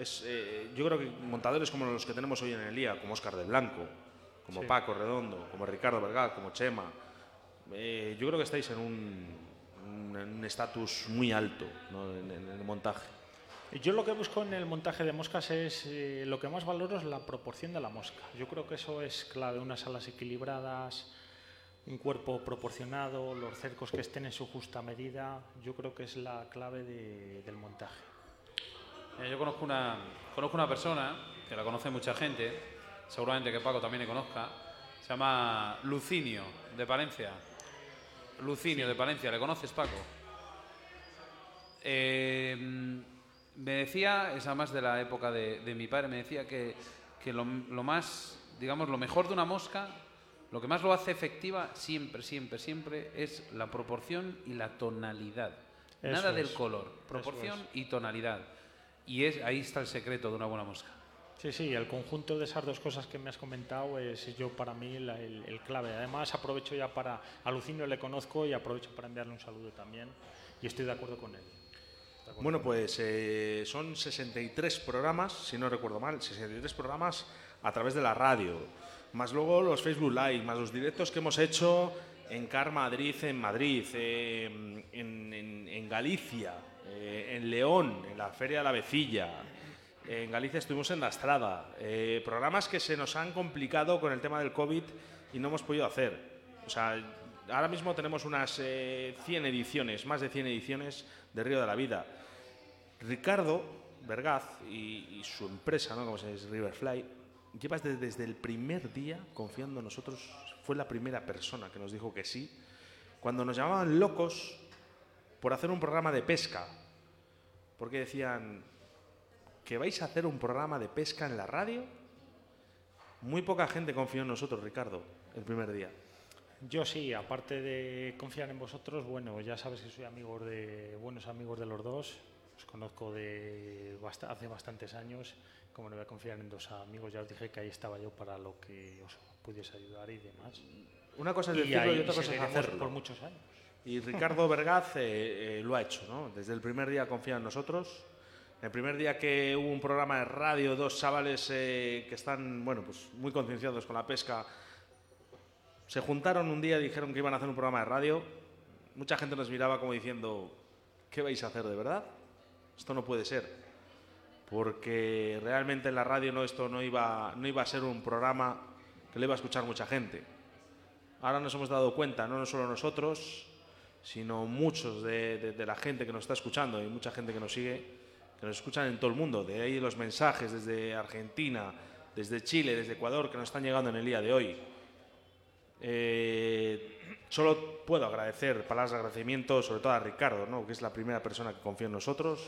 Es, eh, yo creo que montadores como los que tenemos hoy en el día, como Oscar del Blanco, como
Sí.
Paco Redondo, como Ricardo Vergá, como Chema, eh, yo creo que estáis en un estatus muy alto ¿no? en- en el montaje.
Yo lo que busco en el montaje de moscas es, eh, lo que más valoro es la proporción de la mosca. Yo creo que eso es clave, unas alas equilibradas, un cuerpo proporcionado, los cercos que estén en su justa medida, yo creo que es la clave de- del montaje.
Yo conozco una, conozco una persona, que la conoce mucha gente, seguramente que Paco también le conozca, se llama Lucinio, de Palencia. Lucinio, de Palencia, ¿le conoces, Paco? Eh, me decía, es además de la época de, de mi padre, me decía que, que lo, lo más, digamos, lo mejor de una mosca, lo que más lo hace efectiva siempre, siempre, siempre es la proporción y la tonalidad.
Eso
Nada del color, proporción
es.
y tonalidad. Y es, ahí está el secreto de una buena mosca.
Sí, sí, el conjunto de esas dos cosas que me has comentado es yo para mí la- el, el clave. Además aprovecho ya para, a Lucinio le conozco y aprovecho para enviarle un saludo también y estoy de acuerdo con él. Acuerdo
Bueno, pues eh, son 63 programas, si no recuerdo mal, 63 programas a través de la radio, más luego los Facebook Live, más los directos que hemos hecho en Car Madrid, en Madrid, eh, en, en- en Galicia, eh, en León, en la Feria de la Vecilla. En Galicia estuvimos en La Estrada. eh, programas que se nos han complicado con el tema del COVID y no hemos podido hacer. O sea, ahora mismo tenemos unas eh, 100 ediciones, más de 100 ediciones de Río de la Vida. Ricardo Vergaz y, su empresa, ¿no? como se dice, Riverfly, llevas desde el primer día confiando en nosotros. Fue la primera persona que nos dijo que sí. Cuando nos llamaban locos por hacer un programa de pesca, porque decían que vais a hacer un programa de pesca en la radio. Muy poca gente confió en nosotros, Ricardo, el primer día.
Yo sí, aparte de confiar en vosotros, bueno, ya sabes que soy amigo de buenos amigos de los dos. Os conozco de bast- hace bastantes años. Como no voy a confiar en dos amigos, ya os dije que ahí estaba yo para lo que os pudiese ayudar y demás.
Una cosa es
y
decirlo y,
ahí
otra cosa es hacerlo.
por muchos años.
Y Ricardo Vergaz eh, eh, lo ha hecho, ¿no? Desde el primer día confía en nosotros. El primer día que hubo un programa de radio, dos chavales eh, que están, bueno, pues muy concienciados con la pesca, se juntaron un día y dijeron que iban a hacer un programa de radio. Mucha gente nos miraba como diciendo, ¿qué vais a hacer de verdad? Esto no puede ser. Porque realmente en la radio no, esto no iba, no iba a ser un programa que le iba a escuchar mucha gente. Ahora nos hemos dado cuenta, no solo nosotros, sino muchos de, la gente que nos está escuchando y mucha gente que nos sigue, que nos escuchan en todo el mundo. De ahí los mensajes desde Argentina, desde Chile, desde Ecuador, que nos están llegando en el día de hoy. Eh, solo puedo agradecer palabras de agradecimiento, sobre todo a Ricardo, ¿no? que es la primera persona que confía en nosotros,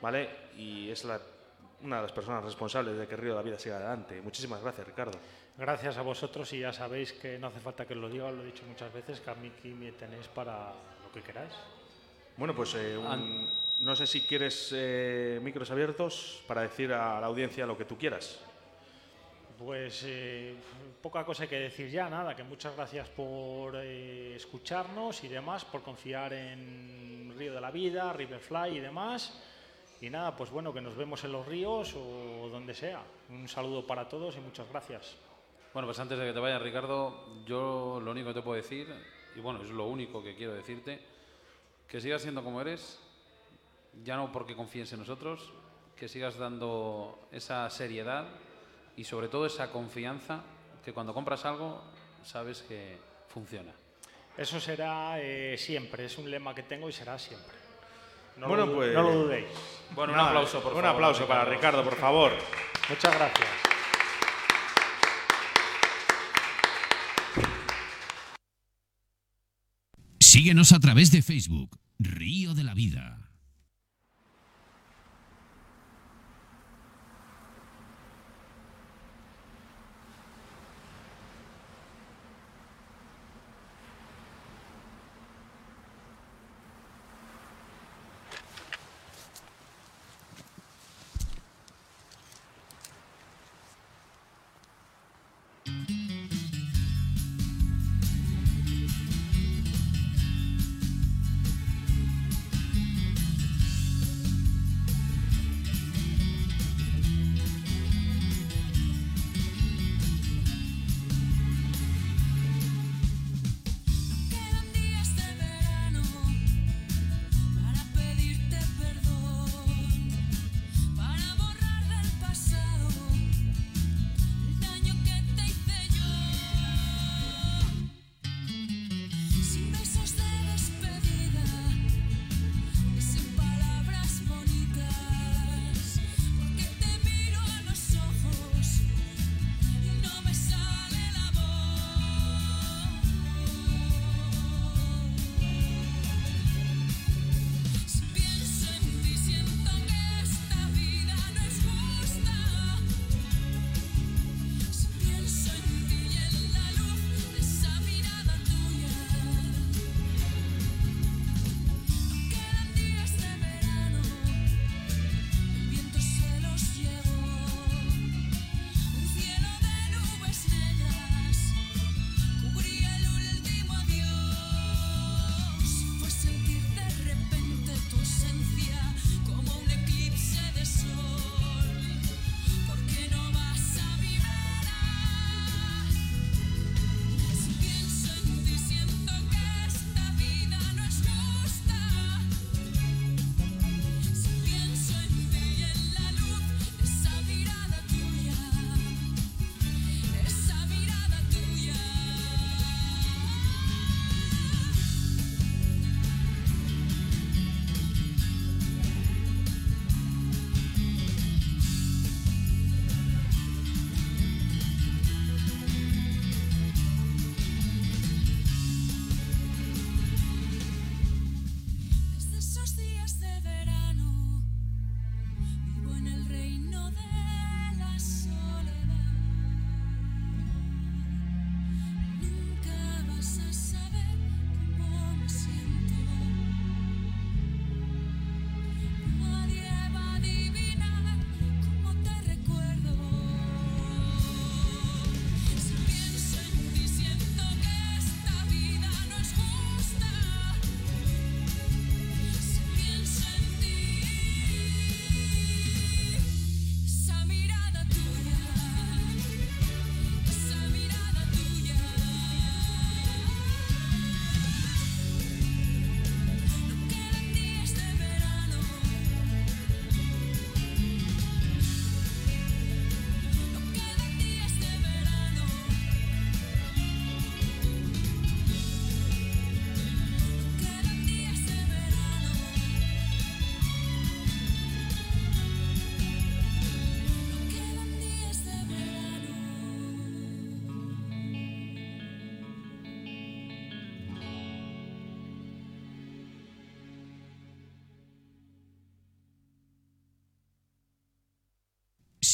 ¿vale? Y es la- una de las personas responsables de que Río de la Vida siga adelante. Muchísimas gracias, Ricardo.
Gracias a vosotros y ya sabéis que no hace falta que os lo diga, lo he dicho muchas veces, que a mí aquí me tenéis para lo que queráis.
Bueno, pues eh, un- no sé si quieres eh, micros abiertos para decir a la audiencia lo que tú quieras.
Pues eh, poca cosa hay que decir ya, nada, que muchas gracias por eh, escucharnos y demás, por confiar en Río de la Vida, Riverfly y demás. Y nada, pues bueno, que nos vemos en los ríos o donde sea. Un saludo para todos y muchas gracias.
Bueno, pues antes de que te vayas, Ricardo, yo lo único que te puedo decir, y bueno, es lo único que quiero decirte, que sigas siendo como eres, ya no porque confíes en nosotros, que sigas dando esa seriedad y sobre todo esa confianza que cuando compras algo sabes que funciona.
Eso será eh, siempre, es un lema que tengo y será siempre. No,
Bueno,
lo,
pues-
no lo dudéis.
Bueno, un
Nada,
aplauso, por
Un
favor,
aplauso para Ricardo, por favor.
Muchas gracias.
Síguenos a través de Facebook, Río de la Vida.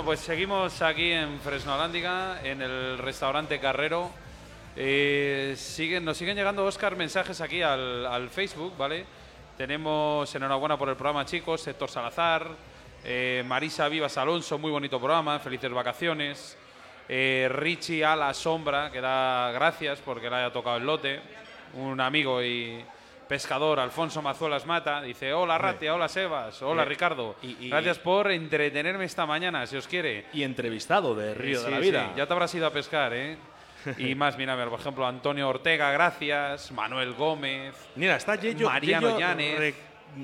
Bueno, pues seguimos aquí en Fresnolándiga, en el restaurante Carrero. Eh, siguen, nos siguen llegando, Oscar, mensajes aquí al, al Facebook, ¿vale? Tenemos enhorabuena por el programa, chicos. Héctor Salazar, eh, Marisa Vivas Alonso, muy bonito programa, felices vacaciones. Eh, Richie a la sombra, que da gracias porque le haya tocado el lote. Un amigo y pescador, Alfonso Mazuelas Mata, dice: Hola Ratia, hola Sebas, hola
Eh,
Ricardo.
y- y-
Gracias por entretenerme esta mañana, si os quiere.
Y entrevistado de Río
Sí,
de la
sí,
Vida.
ya te habrás ido a pescar, ¿eh? Y más, mira, mira, por ejemplo, Antonio Ortega, gracias. Manuel Gómez.
Mira, está Yello,
Mariano
Yello
Llanes.
Re-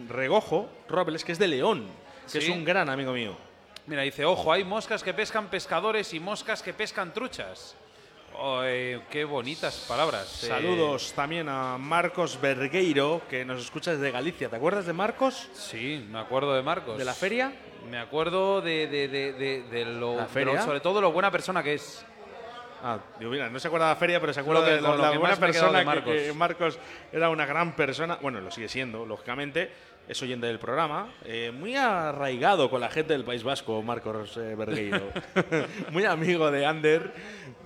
Regojo Robles, que es de León, que es
Sí.
un gran amigo mío.
Mira, dice, ojo, hay moscas que pescan pescadores y moscas que pescan truchas. Oh, eh, qué bonitas palabras. eh.
Saludos también a Marcos Vergueiro, que nos escucha desde Galicia. ¿Te acuerdas de Marcos?
Sí, me acuerdo de Marcos.
¿De la feria?
Me acuerdo de, de- de- de- lo,
¿La feria?
lo- sobre todo lo buena persona que es.
Ah, digo, mira, no se acuerda de la feria, pero se acuerda de la, buena persona
de
que-
Marcos.
que Marcos era una gran persona. Bueno, lo sigue siendo, lógicamente. Es oyente del programa. eh, muy arraigado con la gente del País Vasco, Marcos eh, Vergueiro. muy amigo de Ander,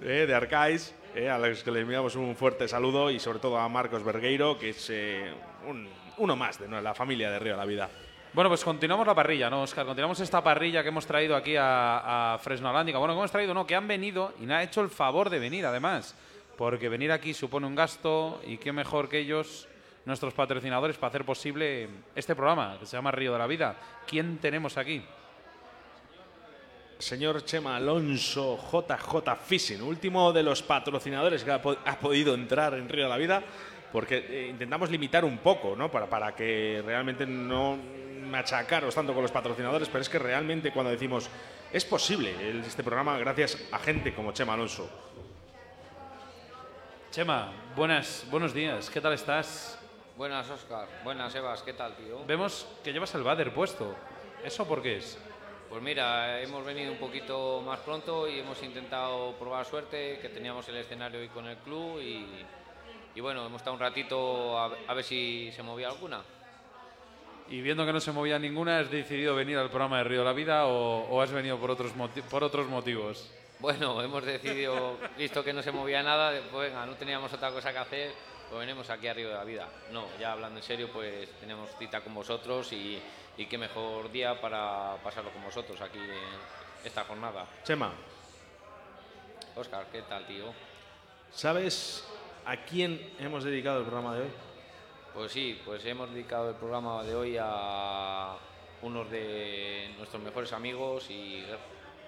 eh, de Arcais, eh, a los que le enviamos un fuerte saludo y sobre todo a Marcos Vergueiro, que es eh, un- uno más de la familia de Río de la Vida.
Bueno, pues continuamos la parrilla, ¿no, Oscar? Continuamos esta parrilla que hemos traído aquí a, a Fresnolándica. Bueno, que hemos traído, no, que han venido y me ha hecho el favor de venir, además. Porque venir aquí supone un gasto y qué mejor que ellos, nuestros patrocinadores, para hacer posible este programa que se llama Río de la Vida. ¿Quién tenemos aquí?
Señor Chema Alonso JJ Fishing, último de los patrocinadores que ha, po- ha podido entrar en Río de la Vida, porque eh, intentamos limitar un poco, ¿no? Para, para que realmente no machacaros tanto con los patrocinadores, pero es que realmente cuando decimos es posible este programa gracias a gente como Chema Alonso.
Chema, buenas, buenos días, ¿qué tal estás?
Buenas, Oscar. Buenas, Evas. ¿Qué tal, tío?
Vemos que llevas el bader puesto. ¿Eso por qué es?
Pues mira, hemos venido un poquito más pronto y hemos intentado probar suerte, que teníamos el escenario hoy con el club y, y bueno, hemos estado un ratito a, a ver si se movía alguna.
Y viendo que no se movía ninguna, ¿has decidido venir al programa de Río de la Vida o, o has venido por otros, por otros motivos?
Bueno, hemos decidido, visto que no se movía nada, pues venga, no teníamos otra cosa que hacer, pues venimos aquí a Río de la Vida. No, ya hablando en serio, pues tenemos cita con vosotros y, y qué mejor día para pasarlo con vosotros aquí en esta jornada.
Chema,
Oscar, ¿qué tal, tío?
¿sabes a quién hemos dedicado el programa de hoy?
Pues sí, pues hemos dedicado el programa de hoy a unos de nuestros mejores amigos y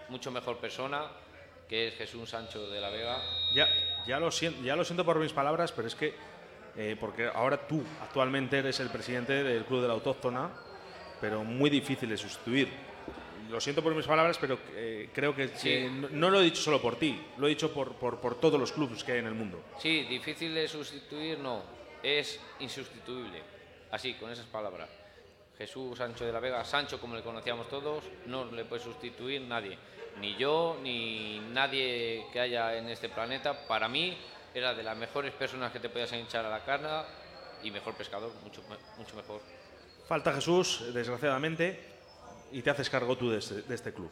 mucho mejor persona, que es Jesús Sancho de la Vega.
Ya, ya, lo siento, ya lo siento por mis palabras, pero es que, eh, porque ahora tú actualmente eres el presidente del Club de la Autóctona, pero muy difícil de sustituir. Lo siento por mis palabras, pero eh, creo que,
Sí.
que no, no lo he dicho solo por ti, lo he dicho por, por, por todos los clubes que hay en el mundo.
Sí, difícil de sustituir, no, es insustituible. Así, con esas palabras. Jesús Sancho de la Vega, Sancho como le conocíamos todos, no le puede sustituir nadie. Ni yo, ni nadie que haya en este planeta. Para mí, era de las mejores personas que te podías hinchar a la carne y mejor pescador, mucho, mucho mejor.
Falta Jesús, desgraciadamente, y te haces cargo tú de este, de este club.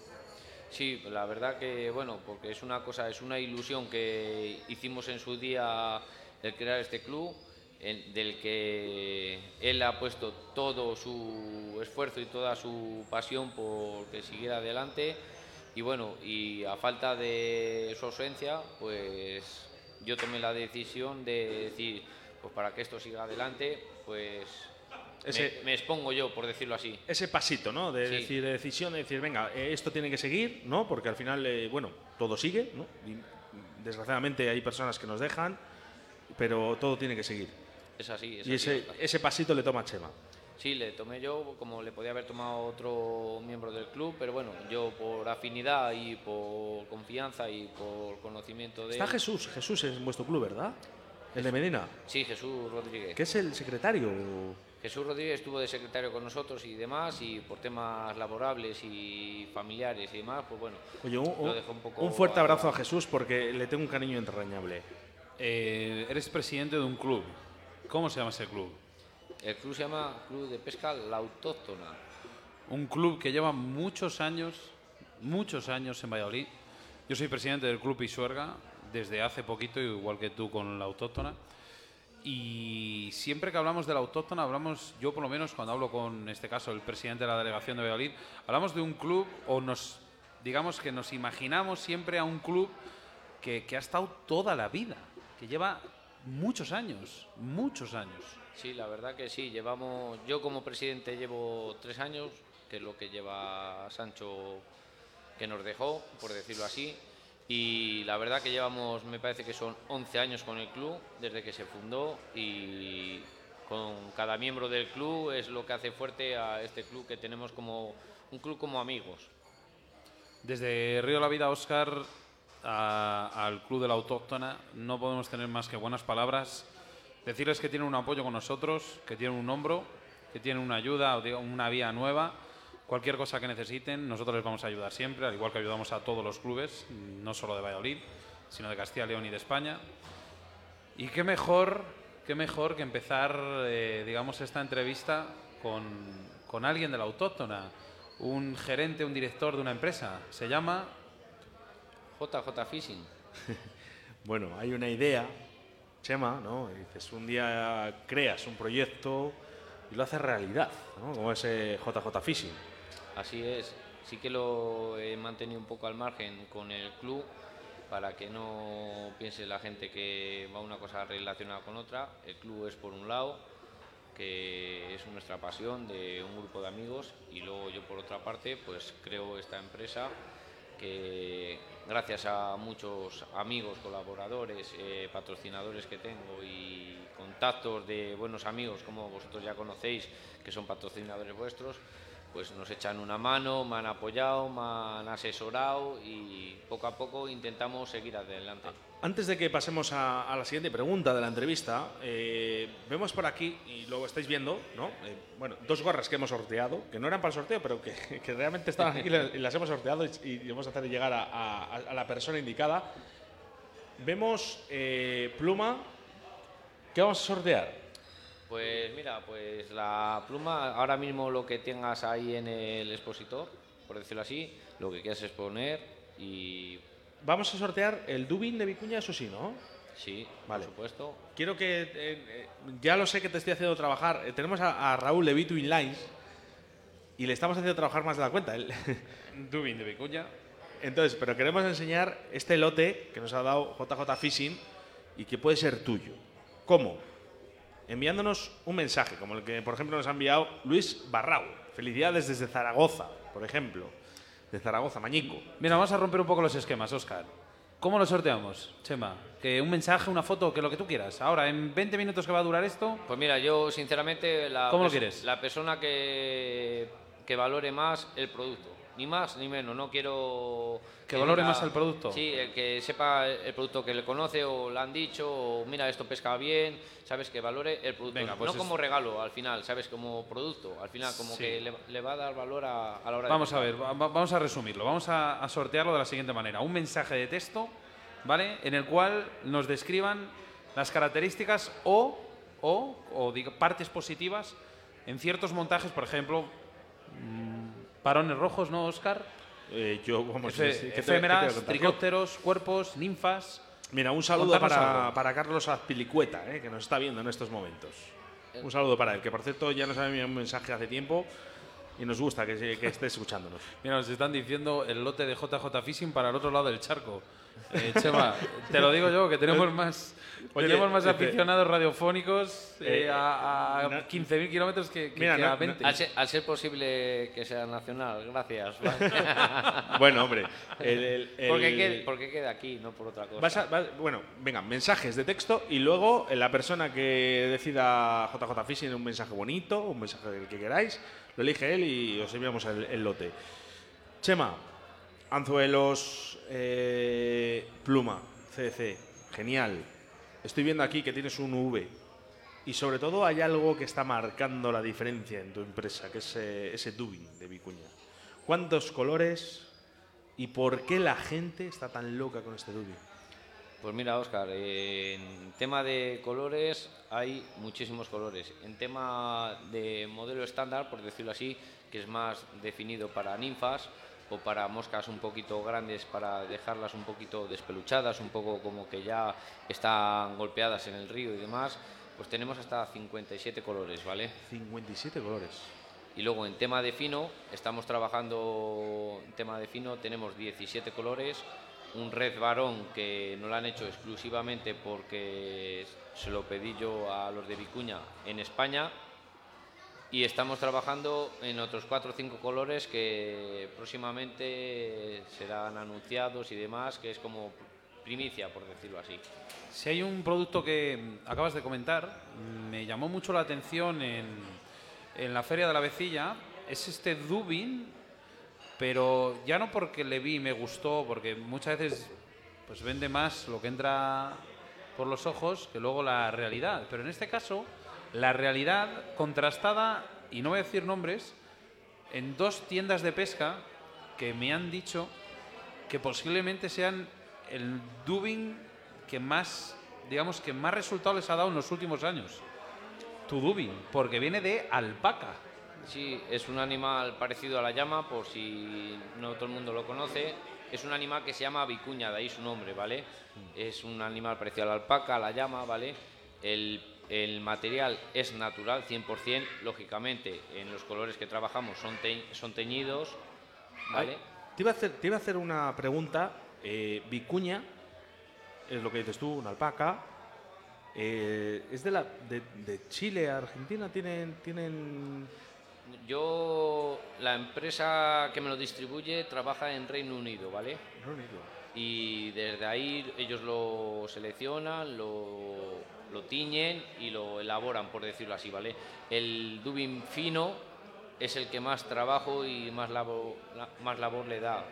Sí, la verdad que, bueno, porque es una cosa, es una ilusión que hicimos en su día el crear este club, en- del que él ha puesto todo su esfuerzo y toda su pasión por que siguiera adelante. Y bueno, y a falta de su ausencia, pues yo tomé la decisión de decir, pues para que esto siga adelante, pues me-
Ese-
me, expongo yo, por decirlo así.
Ese pasito, ¿no? De
Sí.
decir, de decisión, de decir, venga, eh, esto tiene que seguir, ¿no? Porque al final, eh, bueno, todo sigue, ¿no? Y, desgraciadamente hay personas que nos dejan, pero todo tiene que seguir.
Es así, es
Y
así,
ese, ese pasito le toma a Chema.
Sí, le tomé yo como le podía haber tomado otro miembro del club, pero bueno, yo por afinidad y por confianza y por conocimiento de...
Está
él-
Jesús, Jesús es vuestro club, ¿verdad? El de Medina,
Sí, Jesús Rodríguez.
que es el secretario.
Jesús Rodríguez estuvo de secretario con nosotros y demás, y por temas laborables y familiares y demás, pues bueno,
Oye, un,
lo dejó un poco...
un fuerte abrazo a Jesús porque le tengo un cariño entrañable.
Eh, eres presidente de un club. ¿Cómo se llama ese club?
El club se llama Club de Pesca La Autóctona.
Un club que lleva muchos años muchos años en Valladolid. Yo soy presidente del Club Pisuerga desde hace poquito, igual que tú con la autóctona. Y siempre que hablamos de la autóctona, hablamos, yo por lo menos cuando hablo con, en este caso, el presidente de la delegación de Valladolid, hablamos de un club o nos, digamos que nos imaginamos siempre a un club que, que ha estado toda la vida, que lleva muchos años, muchos años.
Sí, la verdad que sí. Llevamos, yo como presidente llevo tres años, que es lo que lleva Sancho que nos dejó, por decirlo así. Y la verdad que llevamos, me parece que son 11 años con el club desde que se fundó y con cada miembro del club es lo que hace fuerte a este club que tenemos como un club como amigos.
Desde Río de la Vida, Oscar, a- al Club de la Autóctona, no podemos tener más que buenas palabras. Decirles que tienen un apoyo con nosotros, que tienen un hombro, que tienen una ayuda, una vía nueva. Cualquier cosa que necesiten, nosotros les vamos a ayudar siempre, al igual que ayudamos a todos los clubes, no solo de Valladolid, sino de Castilla y León y de España. Y qué mejor, qué mejor que empezar, eh, digamos, esta entrevista con, con alguien de la autóctona, un gerente, un director de una empresa. Se llama
JJ Fishing.
Bueno, hay una idea, Chema, ¿no? Dices, un día creas un proyecto y lo haces realidad, ¿no? Como ese JJ Fishing.
Así es, sí que lo he mantenido un poco al margen con el club para que no piense la gente que va una cosa relacionada con otra. El club es por un lado, que es nuestra pasión de un grupo de amigos y luego yo por otra parte pues creo esta empresa que gracias a muchos amigos, colaboradores, eh, patrocinadores que tengo y contactos de buenos amigos como vosotros ya conocéis, que son patrocinadores vuestros, pues nos echan una mano, me han apoyado, me han asesorado y poco a poco intentamos seguir adelante.
Antes de que pasemos a, a la siguiente pregunta de la entrevista, eh, vemos por aquí, y lo estáis viendo, ¿no? Eh, bueno, dos gorras que hemos sorteado, que no eran para el sorteo, pero que, que realmente estaban aquí y las- hemos sorteado y, y vamos a hacer llegar a, a- a la persona indicada. Vemos eh, pluma, ¿qué vamos a sortear?
Pues mira, pues la pluma, ahora mismo lo que tengas ahí en el expositor, por decirlo así, lo que quieras exponer y
Vamos a sortear el Dubin de Vicuña, eso sí, ¿no?
sí,
Vale.
por supuesto.
Quiero que, eh, eh, ya lo sé que te estoy haciendo trabajar, eh, tenemos a, a Raúl de Between Lines y le estamos haciendo trabajar más de la cuenta. Él-
Dubin de Vicuña.
Entonces, pero queremos enseñar este lote que nos ha dado JJ Fishing y que puede ser tuyo. ¿Cómo? Enviándonos un mensaje, como el que, por ejemplo, nos ha enviado Luis Barrao. Felicidades desde Zaragoza, por ejemplo. De Zaragoza, Mañico.
Mira, vamos a romper un poco los esquemas, Oscar. ¿Cómo lo sorteamos, Chema? Que un mensaje, una foto, que lo que tú quieras. Ahora, en 20 minutos que va a durar esto,
Pues mira, yo sinceramente la,
¿Cómo lo
perso-
quieres?
la persona que, que valore más el producto, ni más ni menos, no quiero...
¿Que valore más el producto?
Sí, el que sepa el producto que le conoce o le han dicho, o mira, esto pesca bien, sabes, que valore el producto.
Venga, pues
no
es-
como regalo al final, sabes, como producto, al final, como
Sí.
que le, le va a dar valor a, a la hora de...
Vamos a ver, va- va- vamos a resumirlo. Vamos a, a sortearlo de la siguiente manera. Un mensaje de texto, ¿vale? En el cual nos describan las características o, o, o digo, partes positivas en ciertos montajes, por ejemplo, mm, parones rojos, ¿no, Oscar?
Eh, yo, vamos,
Efe-
sí, ¿qué te- qué te voy a
efémeras, tricópteros, cuerpos, ninfas.
Mira, un saludo para, para Carlos Azpilicueta, eh, que nos está viendo en estos momentos. Un saludo para él, que por cierto ya nos ha enviado un mensaje hace tiempo y nos gusta que, que esté escuchándonos.
Mira, nos están diciendo el lote de JJ Fishing para el otro lado del charco. Eh, Chema, te lo digo yo, que tenemos más,
Oye,
tenemos más
este-
aficionados radiofónicos eh,
Eh,
a, a
na-
15.000 kilómetros que, que-
Mira,
que
no-
a
no-
20.
Al ser, al ser posible que sea nacional, gracias.
bueno, hombre. el- el- el-
porque, quede, porque quede aquí, no por otra cosa.
Vas a- vas- bueno, venga, mensajes de texto y luego eh, la persona que decida JJ Fishing un mensaje bonito, un mensaje del que queráis, lo elige él y os enviamos el, el lote. Chema, anzuelos, eh, pluma, CDC, genial. Estoy viendo aquí que tienes un V. Y sobre todo hay algo que está marcando la diferencia en tu empresa, que es eh, ese dubbing de Vicuña. ¿Cuántos colores y por qué la gente está tan loca con este dubbing?
Pues mira, Oscar, en tema de colores hay muchísimos colores. En tema de modelo estándar, por decirlo así, que es más definido para ninfas, o para moscas un poquito grandes para dejarlas un poquito despeluchadas, un poco como que ya están golpeadas en el río y demás, pues tenemos hasta 57 colores, ¿vale?
57 colores.
Y luego en tema de fino, estamos trabajando en tema de fino, tenemos 17 colores, un red varón que no lo han hecho exclusivamente porque se lo pedí yo a los de Vicuña en España y estamos trabajando en otros 4 o 5 colores que próximamente serán anunciados y demás, que es como primicia, por decirlo así.
Si hay un producto que acabas de comentar, me llamó mucho la atención en, en la Feria de la Vecilla, es este Dubin, pero ya no porque le vi y me gustó, porque muchas veces pues vende más lo que entra por los ojos que luego la realidad. Pero en este caso, la realidad contrastada, y no voy a decir nombres, en dos tiendas de pesca que me han dicho que posiblemente sean el Dubin que más, digamos, que más resultado les ha dado en los últimos años. Tu Dubin, porque viene de alpaca.
Sí, es un animal parecido a la llama, por si no todo el mundo lo conoce. Es un animal que se llama vicuña, de ahí su nombre, ¿vale? Es un animal parecido a la alpaca, a la llama, ¿vale? El, el material es natural, 100%, lógicamente, en los colores que trabajamos son, te- son teñidos, ¿vale?
Ay, Te iba a hacer, te iba a hacer una pregunta. Eh, vicuña, es lo que dices tú, una alpaca. eh, ¿Es de, la, de, de Chile a Argentina? ¿Tienen, tienen
Yo, la empresa que me lo distribuye trabaja en Reino Unido, ¿vale?
Reino Unido?
y desde ahí ellos lo seleccionan, lo, lo tiñen y lo elaboran, por decirlo así, ¿vale? El dubin fino es el que más trabajo y más labor, la- más labor le da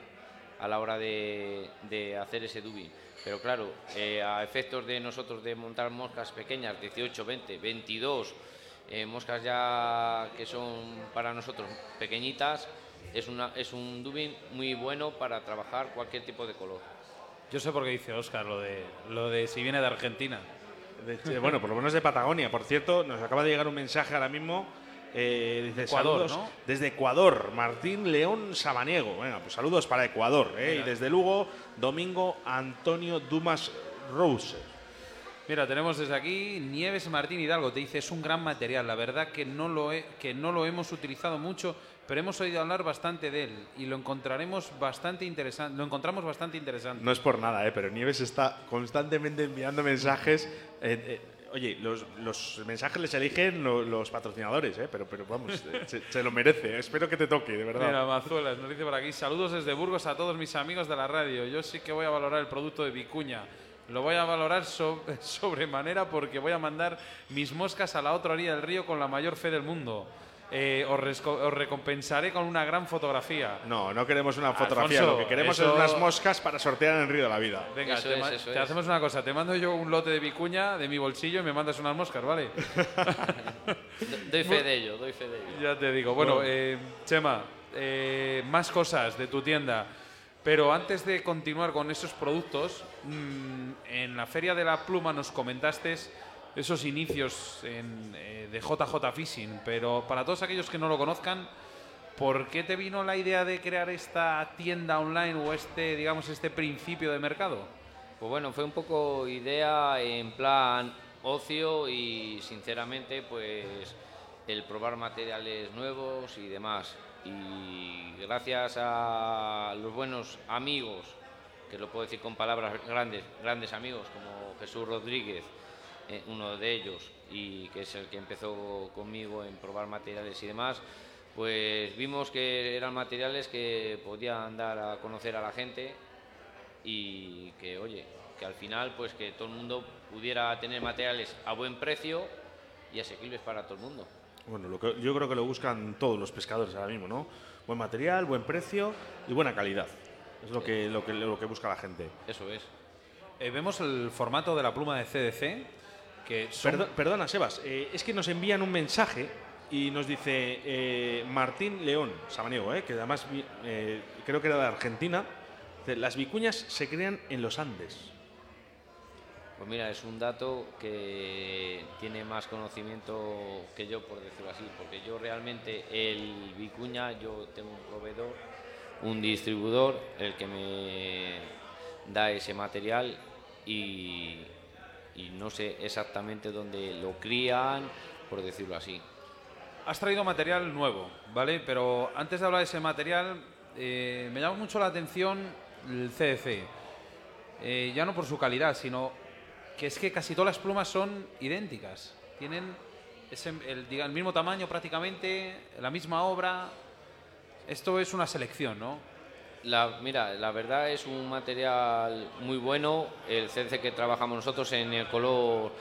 a la hora de, de hacer ese dubin. Pero claro, eh, a efectos de nosotros de montar moscas pequeñas, 18, 20, 22, eh, moscas ya que son para nosotros pequeñitas, es, una, es un dubin muy bueno para trabajar cualquier tipo de color.
Yo sé por qué dice Oscar lo de, lo de si viene de Argentina.
De bueno, por lo menos de Patagonia. Por cierto, nos acaba de llegar un mensaje ahora mismo. eh, dice
Ecuador,
saludos
¿no?
desde Ecuador, Martín León Sabaniego. Bueno, pues saludos para Ecuador. ¿eh? Y desde Lugo, Domingo Antonio Dumas Rose.
Mira, tenemos desde aquí Nieves Martín Hidalgo. Te dice, es un gran material. La verdad que no lo, he- que no lo hemos utilizado mucho, pero hemos oído hablar bastante de él y lo encontraremos bastante interesante. Lo encontramos bastante interesante.
No es por nada, ¿eh? pero Nieves está constantemente enviando mensajes. eh, eh, oye, los, los mensajes les eligen lo- los patrocinadores, ¿eh? pero, pero vamos, eh, se, se lo merece. Espero que te toque, de verdad.
Mira, Mazuelas nos dice por aquí, saludos desde Burgos a todos mis amigos de la radio. Yo sí que voy a valorar el producto de Vicuña. Lo voy a valorar so- sobremanera porque voy a mandar mis moscas a la otra orilla del río con la mayor fe del mundo. Eh, os, resco- os recompensaré con una gran fotografía.
No, no queremos una fotografía,
Alfonso,
lo que queremos
eso-
es unas moscas para sortear en el río de la vida.
Venga,
Eso
te,
es,
ma-
eso
te
es.
hacemos una cosa. Te mando yo un lote de Vicuña de mi bolsillo y me mandas unas moscas, ¿vale?
Do- Doy fe de ello, doy fe de ello.
Ya te digo. Bueno, eh, Chema, eh, más cosas de tu tienda. Pero antes de continuar con esos productos, mm, en la Feria de la Pluma nos comentaste esos inicios en, eh, de JJ Fishing. Pero para todos aquellos que no lo conozcan, ¿por qué te vino la idea de crear esta tienda online o este, digamos, este principio de mercado?
Pues bueno, fue un poco idea en plan ocio y sinceramente pues el probar materiales nuevos y demás. Y gracias a los buenos amigos, que lo puedo decir con palabras grandes, grandes amigos como Jesús Rodríguez, uno de ellos, y que es el que empezó conmigo en probar materiales y demás, pues vimos que eran materiales que podían dar a conocer a la gente y que oye que al final pues que todo el mundo pudiera tener materiales a buen precio y asequibles para todo el mundo
Bueno, lo que, yo creo que lo buscan todos los pescadores ahora mismo, ¿no? Buen material, buen precio y buena calidad. Es lo que, lo que, lo que busca la gente.
eso es
Eh, vemos el formato de la pluma de CDC, que son
Perdo- perdona, Sebas, eh, es que nos envían un mensaje y nos dice eh, Martín León, Samaniego, eh, que además creo que era de Argentina. dice, Las vicuñas se crean en los Andes.
pues mira es un dato que tiene más conocimiento que yo por decirlo así porque yo realmente el vicuña yo tengo un proveedor un distribuidor el que me da ese material y, y no sé exactamente dónde lo crían, por decirlo así.
Has traído material nuevo, ¿vale? Pero antes de hablar de ese material, eh, me llama mucho la atención el CDC. Eh, ya no por su calidad, sino que es que casi todas las plumas son idénticas. Tienen ese- el, mismo tamaño prácticamente, la misma obra. Esto es una selección, ¿no?
La, mira, la verdad es un material muy bueno. El CDC que trabajamos nosotros en el color,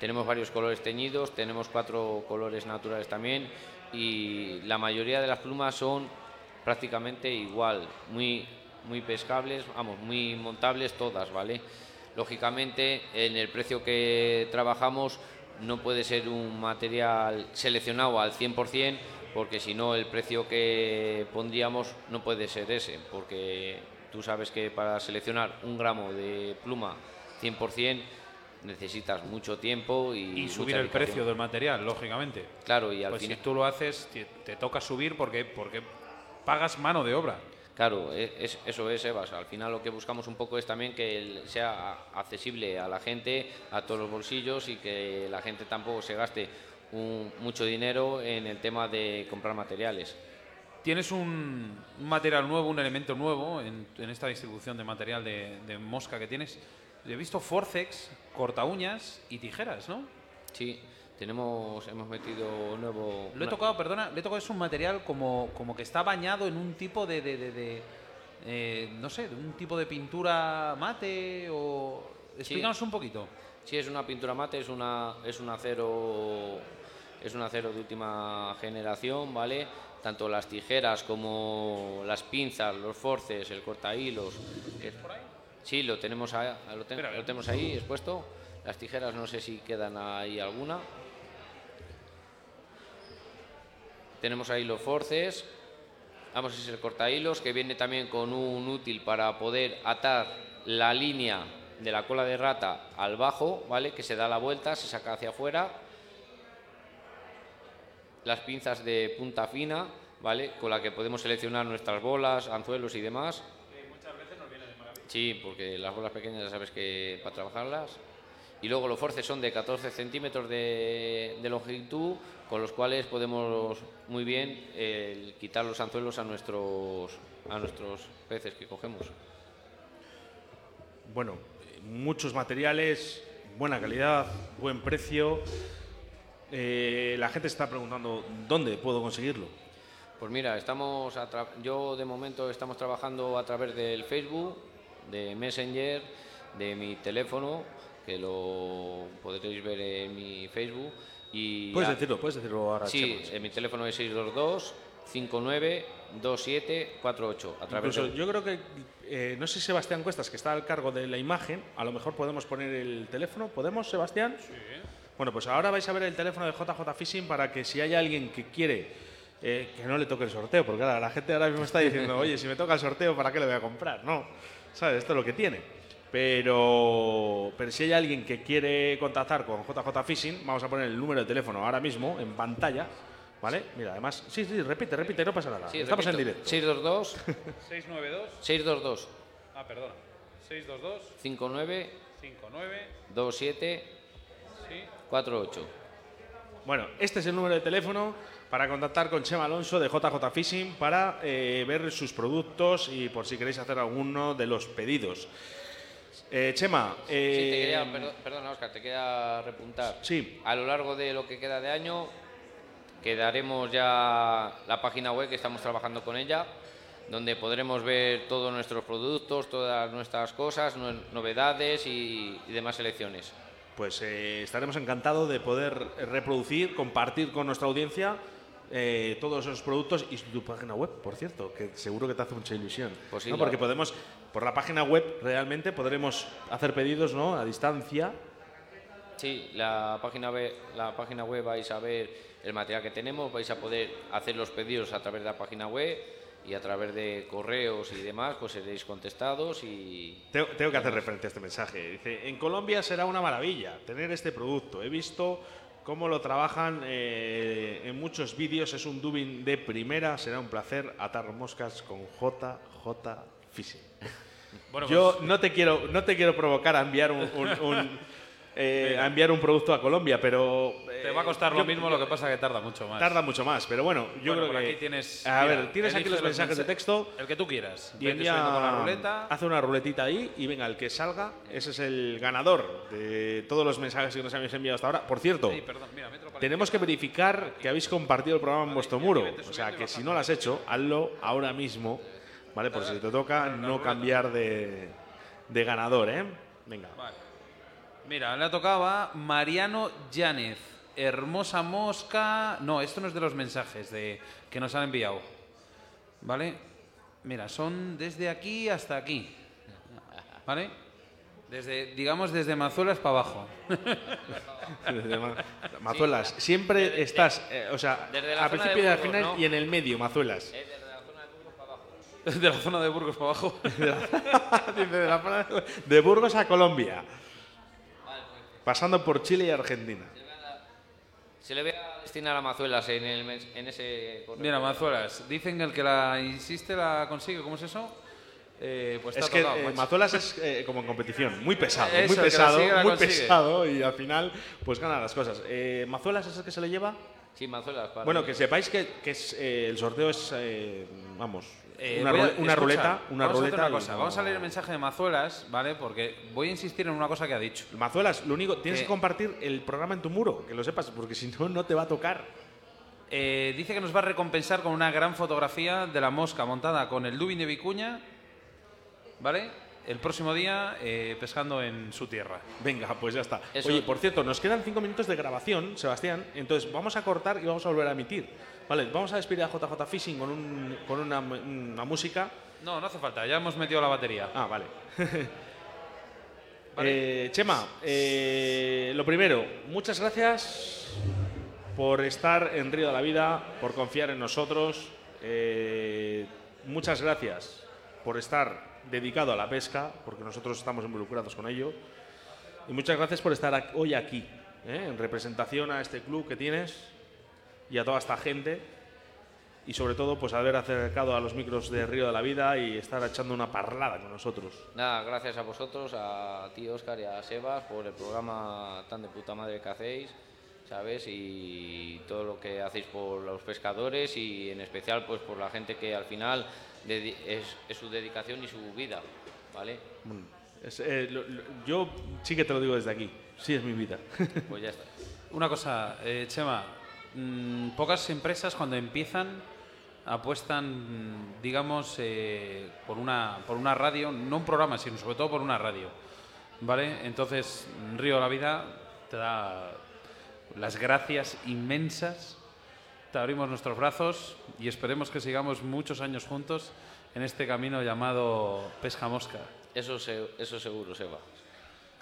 tenemos varios colores teñidos, tenemos cuatro colores naturales también y la mayoría de las plumas son prácticamente igual, muy, muy pescables, vamos, muy montables todas, ¿vale? Lógicamente, en el precio que trabajamos no puede ser un material seleccionado al 100%, porque si no el precio que pondríamos no puede ser ese, porque tú sabes que para seleccionar un gramo de pluma 100% necesitas mucho tiempo y,
Y subir el precio del material, lógicamente.
Claro, y al
Pues
final...
si tú lo haces, te, te toca subir porque, porque pagas mano de obra.
Claro, e- es- eso es, Evas. Al final lo que buscamos un poco es también que sea accesible a la gente, a todos los bolsillos y que la gente tampoco se gaste un- mucho dinero en el tema de comprar materiales.
Tienes un, un material nuevo, un elemento nuevo en, en esta distribución de material de, de mosca que tienes. He visto forceps, corta uñas y tijeras, ¿no?
Sí, tenemos, hemos metido nuevo...
Lo he tocado, perdona, le he tocado, es un material como, como que está bañado en un tipo de, de- de- eh, no sé, de un tipo de pintura mate o... Explícanos un poquito.
Sí, es una pintura mate, es una es un acero es un acero de última generación, ¿vale? Tanto las tijeras como las pinzas, los forces, el cortahilos. eh, Sí, lo tenemos ahí, lo, ten- lo tenemos ahí expuesto. Las tijeras no sé si quedan ahí alguna. Tenemos ahí los forces. Vamos, es el cortahilos que viene también con un útil para poder atar la línea de la cola de rata al bajo, ¿vale? Que se da la vuelta, se saca hacia afuera. Las pinzas de punta fina, ¿vale? Con la que podemos seleccionar nuestras bolas, anzuelos y demás. Sí, porque las bolas pequeñas ya sabes que para trabajarlas. Y luego los forces son de 14 centímetros de, de longitud, con los cuales podemos muy bien eh, quitar los anzuelos a nuestros, a nuestros peces que cogemos.
Bueno, muchos materiales, buena calidad, buen precio. Eh, la gente está preguntando dónde puedo conseguirlo.
Pues mira, estamos a tra- yo de momento estamos trabajando a través del Facebook, de Messenger, de mi teléfono, que lo podréis ver en mi Facebook. Y
Puedes decirlo, puedes decirlo ahora.
Sí,
Chema,
eh, mi teléfono es 622 59 2748. A través
Incluso
de-
yo creo que, eh, no sé si Sebastián Cuestas, que está al cargo de la imagen, a lo mejor podemos poner el teléfono. ¿Podemos, Sebastián? Sí. Bueno, pues ahora vais a ver el teléfono de JJ Fishing para que si hay alguien que quiere eh, que no le toque el sorteo, porque la gente ahora mismo está diciendo, oye, si me toca el sorteo, ¿para qué le voy a comprar? No, ¿sabes? Esto es lo que tiene. Pero, pero si hay alguien que quiere contactar con JJ Fishing, vamos a poner el número de teléfono ahora mismo en pantalla, ¿vale? Mira, además, sí, sí, repite, repite, no pasa nada.
Sí,
Estamos en
repito,
directo.
622
692.
622
Ah, perdona. 622
59
59
27
sí.
48.
Bueno, este es el número de teléfono para contactar con Chema Alonso de JJ Fishing para eh, ver sus productos y por si queréis hacer alguno de los pedidos. Eh, Chema,
Sí, te
eh,
quería, perdona, Oscar, te quería repuntar.
Sí.
A lo largo de lo que queda de año, quedaremos ya la página web que estamos trabajando con ella, donde podremos ver todos nuestros productos, todas nuestras cosas, novedades y, y demás selecciones.
Pues eh, estaremos encantados de poder reproducir, compartir con nuestra audiencia eh, todos esos productos y tu página web, por cierto, que seguro que te hace mucha ilusión.
Pues sí,
¿no?
la-
Porque podemos, por la página web realmente podremos hacer pedidos ¿no? a distancia.
Sí, la página, web, la página web vais a ver el material que tenemos, vais a poder hacer los pedidos a través de la página web y a través de correos y demás, pues seréis contestados y
Tengo, tengo que hacer referencia a este mensaje. Dice, en Colombia será una maravilla tener este producto. He visto cómo lo trabajan eh, en muchos vídeos. Es un dubbing de primera. Será un placer atar moscas con JJ Fishing.
Bueno,
Yo
pues,
no te quiero, no te quiero provocar a enviar un, un- un, eh, a enviar un producto a Colombia, pero
te
eh,
va a costar
yo-
lo mismo, lo que pasa que tarda mucho más.
Tarda mucho más, pero bueno, yo
Bueno,
creo
por
que
aquí tienes.
a
mira,
ver, tienes aquí los mensajes de texto.
El que tú quieras.
Y
Vete con la ruleta.
hace una ruletita ahí y venga, el que salga, ese es el ganador de todos los mensajes que nos habéis enviado hasta ahora. Por cierto,
perdón, mira,
tenemos que verificar que habéis compartido el programa en vuestro muro. O sea, que si no lo has hecho, hazlo ahora mismo, ¿vale? Por si te toca no cambiar de, de ganador, ¿eh? Venga.
Vale. Mira, le tocaba Mariano Yánez. Hermosa mosca. No, esto no es de los mensajes de, que nos han enviado. ¿Vale? Mira, son desde aquí hasta aquí. ¿Vale? Desde, digamos, desde Mazuelas para abajo.
Desde Ma- Mazuelas, siempre estás, eh, o sea,
Desde la
al principio y al final
¿no?
y en el medio, Mazuelas.
Eh, desde la zona de Burgos para abajo.
De la zona de Burgos para abajo.
Dice, de, la zona de Burgos a Colombia. Pasando por Chile y Argentina.
Se le ve a destinar a Mazuelas en, el, mens- en ese correo.
Mira, Mazuelas, dicen que el que la insiste la consigue. ¿Cómo es eso? Eh, pues
Es
está
que
tocado,
eh. Mazuelas es eh, como en competición, muy pesado,
Eso,
muy
la
pesado,
la
muy
consigue.
pesado y al final pues gana las cosas. Eh, Mazuelas es el que se le lleva.
Sí, Mazuelas. para
Bueno, que sepáis que, que es, eh, el sorteo es, eh, vamos,
Eh,
una,
a-
una ruleta, una
vamos a hacer
ruleta.
una cosa.
no-
Vamos a leer el mensaje de Mazuelas, ¿vale? Porque voy a insistir en una cosa que ha dicho.
Mazuelas, lo único, tienes
Que-
que compartir el programa en tu muro, que lo sepas, porque si no, no te va a tocar.
Eh, dice que nos va a recompensar con una gran fotografía de la mosca montada con el Lubin de Vicuña, ¿vale? El próximo día eh, pescando en su tierra.
Venga, pues ya está.
Eso-
Oye, por cierto, nos quedan cinco minutos de grabación, Sebastián. Entonces vamos a cortar y vamos a volver a emitir. Vale, vamos a despedir a JJ Fishing con, un- con una, una música.
No, no hace falta, ya hemos metido la batería.
Ah, vale. Eh, Chema, eh, lo primero, muchas gracias por estar en Río de la Vida, por confiar en nosotros. Eh, muchas gracias por estar dedicado a la pesca, porque nosotros estamos involucrados con ello. Y muchas gracias por estar hoy aquí, ¿eh? en representación a este club que tienes y a toda esta gente. Y sobre todo, pues haber acercado a los micros de Río de la Vida y estar echando una parlada con nosotros.
Nada, gracias a vosotros, a ti, Oscar, y a Sebas por el programa tan de puta madre que hacéis, ¿sabes? Y todo lo que hacéis por los pescadores y en especial pues por la gente que al final es, es su dedicación y su vida, ¿vale?
Bueno, es, eh, lo- lo- yo sí que te lo digo desde aquí. Sí, es mi vida.
Pues ya está.
Una cosa, eh, Chema, mm, pocas empresas cuando empiezan apuestan, digamos, eh, por, una, por una radio, no un programa, sino sobre todo por una radio. ¿Vale? Entonces, Río de la Vida te da las gracias inmensas, te abrimos nuestros brazos y esperemos que sigamos muchos años juntos en este camino llamado Pesca Mosca.
Eso, se- eso seguro, Seba.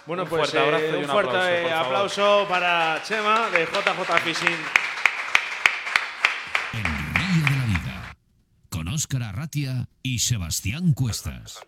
Bueno,
Un
pues
fuerte abrazo
eh,
y
un,
un
fuerte
aplauso,
para Chema de JJ Fishing.
En Río de la Vida, con Óscar Arratia y Sebastián Cuestas.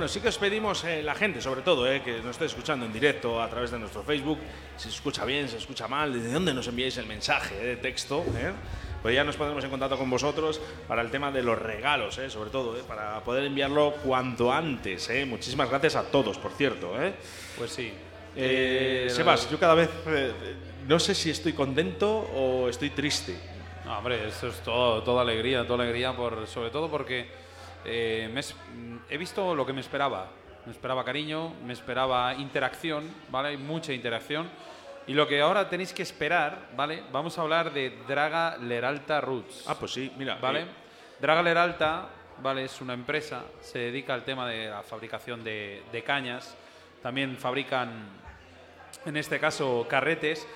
Bueno, sí que os pedimos, eh, la gente sobre todo, eh, que nos esté escuchando en directo a través de nuestro Facebook, si se escucha bien, si se escucha mal, desde dónde nos enviáis el mensaje eh, de texto, eh? pues ya nos pondremos en contacto con vosotros para el tema de los regalos, eh, sobre todo, para poder enviarlo cuanto antes. Muchísimas gracias a todos, por cierto.
Pues sí.
Sebas, yo cada vez no sé si estoy contento o estoy triste.
No, hombre, esto es todo, toda alegría, toda alegría, por, sobre todo porque eh, me es- he visto lo que me esperaba. Me esperaba cariño, me esperaba interacción, ¿vale? Mucha interacción. Y lo que ahora tenéis que esperar, ¿vale? Vamos a hablar de Draga Leralta Roots.
Ah, pues sí, mira.
¿Vale?
eh,
Draga Leralta, ¿vale? Es una empresa, se dedica al tema de la fabricación de, de cañas. También fabrican, en este caso, carretes.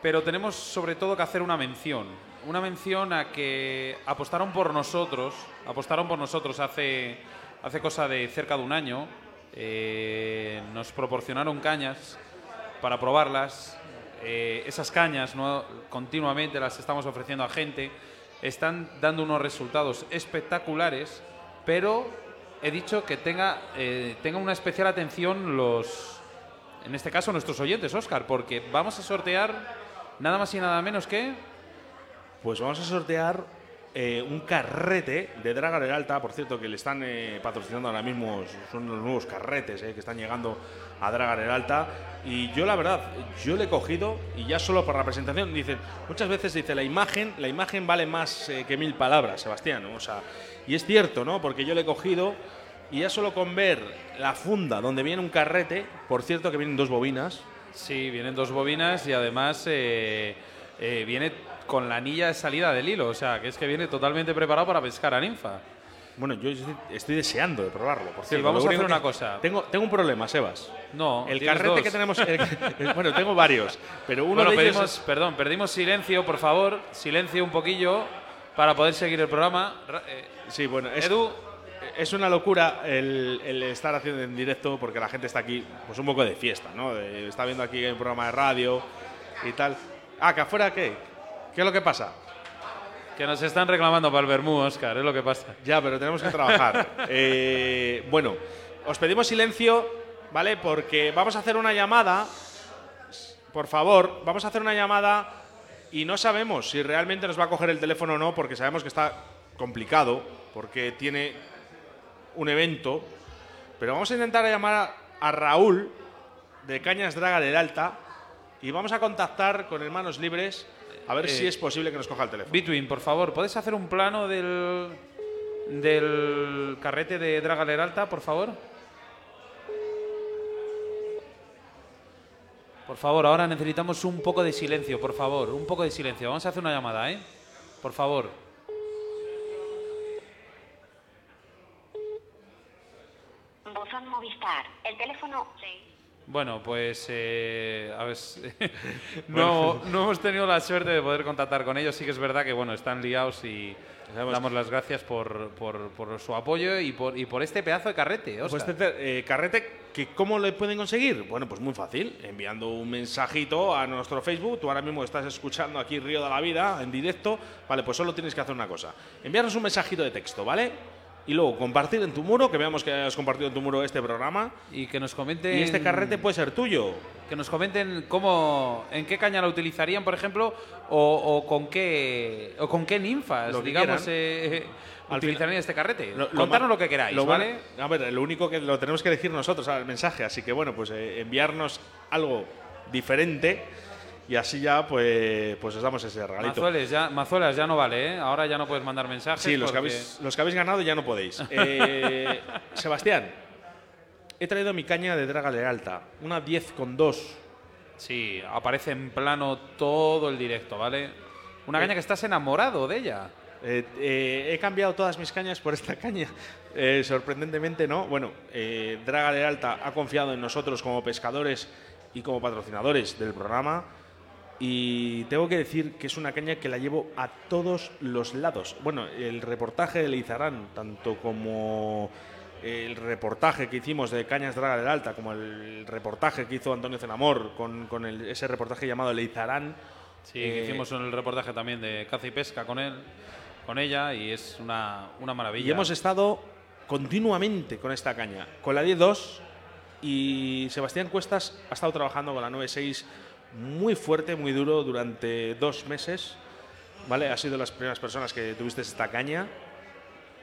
Pero tenemos sobre todo que hacer una mención. Una mención a que apostaron por nosotros, apostaron por nosotros hace, hace cosa de cerca de un año. eh, nos proporcionaron cañas para probarlas. Eh, esas cañas ¿no? continuamente las estamos ofreciendo a gente. Están dando unos resultados espectaculares, pero he dicho que tenga, eh, tenga una especial atención los, en este caso nuestros oyentes, Oscar, porque vamos a sortear nada más y nada menos que
Pues vamos a sortear eh, un carrete de Draga Alta, por cierto, que le están eh, patrocinando ahora mismo, son los nuevos carretes eh, que están llegando a Draga Alta. Y yo, la verdad, yo le he cogido y ya solo por la presentación, dicen, muchas veces dice, la imagen, la imagen vale más que mil palabras, Sebastián. O sea, y es cierto, ¿no? Porque yo le he cogido y ya solo con ver la funda donde viene un carrete, por cierto que vienen dos bobinas,
Sí, vienen dos bobinas y además viene con la anilla de salida del hilo, o sea, que es que viene totalmente preparado para pescar a ninfa.
Bueno, yo estoy, deseando de probarlo, por
Sí,
cierto.
vamos a hacer una cosa.
Tengo, tengo un problema, Sebas.
No,
El carrete
dos.
que tenemos. el- bueno, tengo varios, pero uno
bueno,
de ellos.
pedimos,
es-
perdón, perdimos silencio, por favor, silencio un poquillo para poder seguir el programa. Ra- eh,
Sí, bueno, es,
Edu,
es una locura el, el estar haciendo en directo porque la gente está aquí, pues un poco de fiesta, ¿no? De- está viendo aquí el programa de radio y tal. Ah, que afuera, ¿qué? ¿Qué es lo que pasa?
que nos están reclamando para el Bermú, Oscar, es lo que pasa.
Ya, pero tenemos que trabajar. Eh, bueno, os pedimos silencio, ¿vale? Porque vamos a hacer una llamada. Por favor, vamos a hacer una llamada y no sabemos si realmente nos va a coger el teléfono o no, porque sabemos que está complicado, porque tiene un evento. Pero vamos a intentar llamar a, Raúl de Cañas Draga del Alta y vamos a contactar con Hermanos Libres a ver
Eh,
si es posible que nos coja el teléfono.
Between, por favor, ¿puedes hacer un plano del, del carrete de Draga Leralta, por favor? Por favor, ahora necesitamos un poco de silencio, por favor, un poco de silencio. Vamos a hacer una llamada, ¿eh? Por favor.
Buzón Movistar. El teléfono.
Bueno, pues eh, a ver, no, no hemos tenido la suerte de poder contactar con ellos. Sí que es verdad que bueno, están liados y damos las gracias por, por- por su apoyo y por, y por este pedazo de carrete.
Pues este eh, carrete, que ¿cómo le pueden conseguir? Bueno, pues muy fácil, enviando un mensajito a nuestro Facebook. Tú ahora mismo estás escuchando aquí Río de la Vida en directo. Vale, pues solo tienes que hacer una cosa. Enviarnos un mensajito de texto, ¿vale? Y luego compartir en tu muro, que veamos que has compartido en tu muro este programa.
Y que nos comenten.
Y este carrete puede ser tuyo.
Que nos comenten cómo, en qué caña la utilizarían, por ejemplo, o, o con qué o con qué ninfas,
Lo
digamos, eh,
Al
utilizarían
final-
este carrete.
Lo- ma-
lo que queráis,
lo
¿vale?
bueno- a ver, lo único que lo tenemos que elegir nosotros al mensaje, así que bueno, pues eh, enviarnos algo diferente y así ya pues, pues os damos ese regalito.
Mazueles, ya, Mazuelas ya no vale, ¿eh? Ahora ya no puedes mandar mensajes.
Sí, los que, habéis, los que habéis ganado ya no podéis. Eh, Sebastián, he traído mi caña de Draga Alta, una 10 con 2.
Sí, aparece en plano todo el directo, ¿vale? Una
Eh.
caña que estás enamorado de ella.
Eh, eh, he cambiado todas mis cañas por esta caña. Eh, sorprendentemente, ¿no? Bueno, Draga de Alta ha confiado en nosotros como pescadores y como patrocinadores del programa. Y tengo que decir que es una caña que la llevo a todos los lados. Bueno, el reportaje de Leizarán, tanto como el reportaje que hicimos de Cañas Draga del Alta, como el reportaje que hizo Antonio Cenamor con, con el- ese reportaje llamado Leizarán.
Sí, que
eh,
hicimos el reportaje también de caza y pesca con él, con ella, y es una, una maravilla.
Y hemos estado continuamente con esta caña, con la 10.2 y Sebastián Cuestas ha estado trabajando con la 9.6 muy fuerte, muy duro durante dos meses. ¿Vale? Ha sido las primeras personas que tuviste esta caña.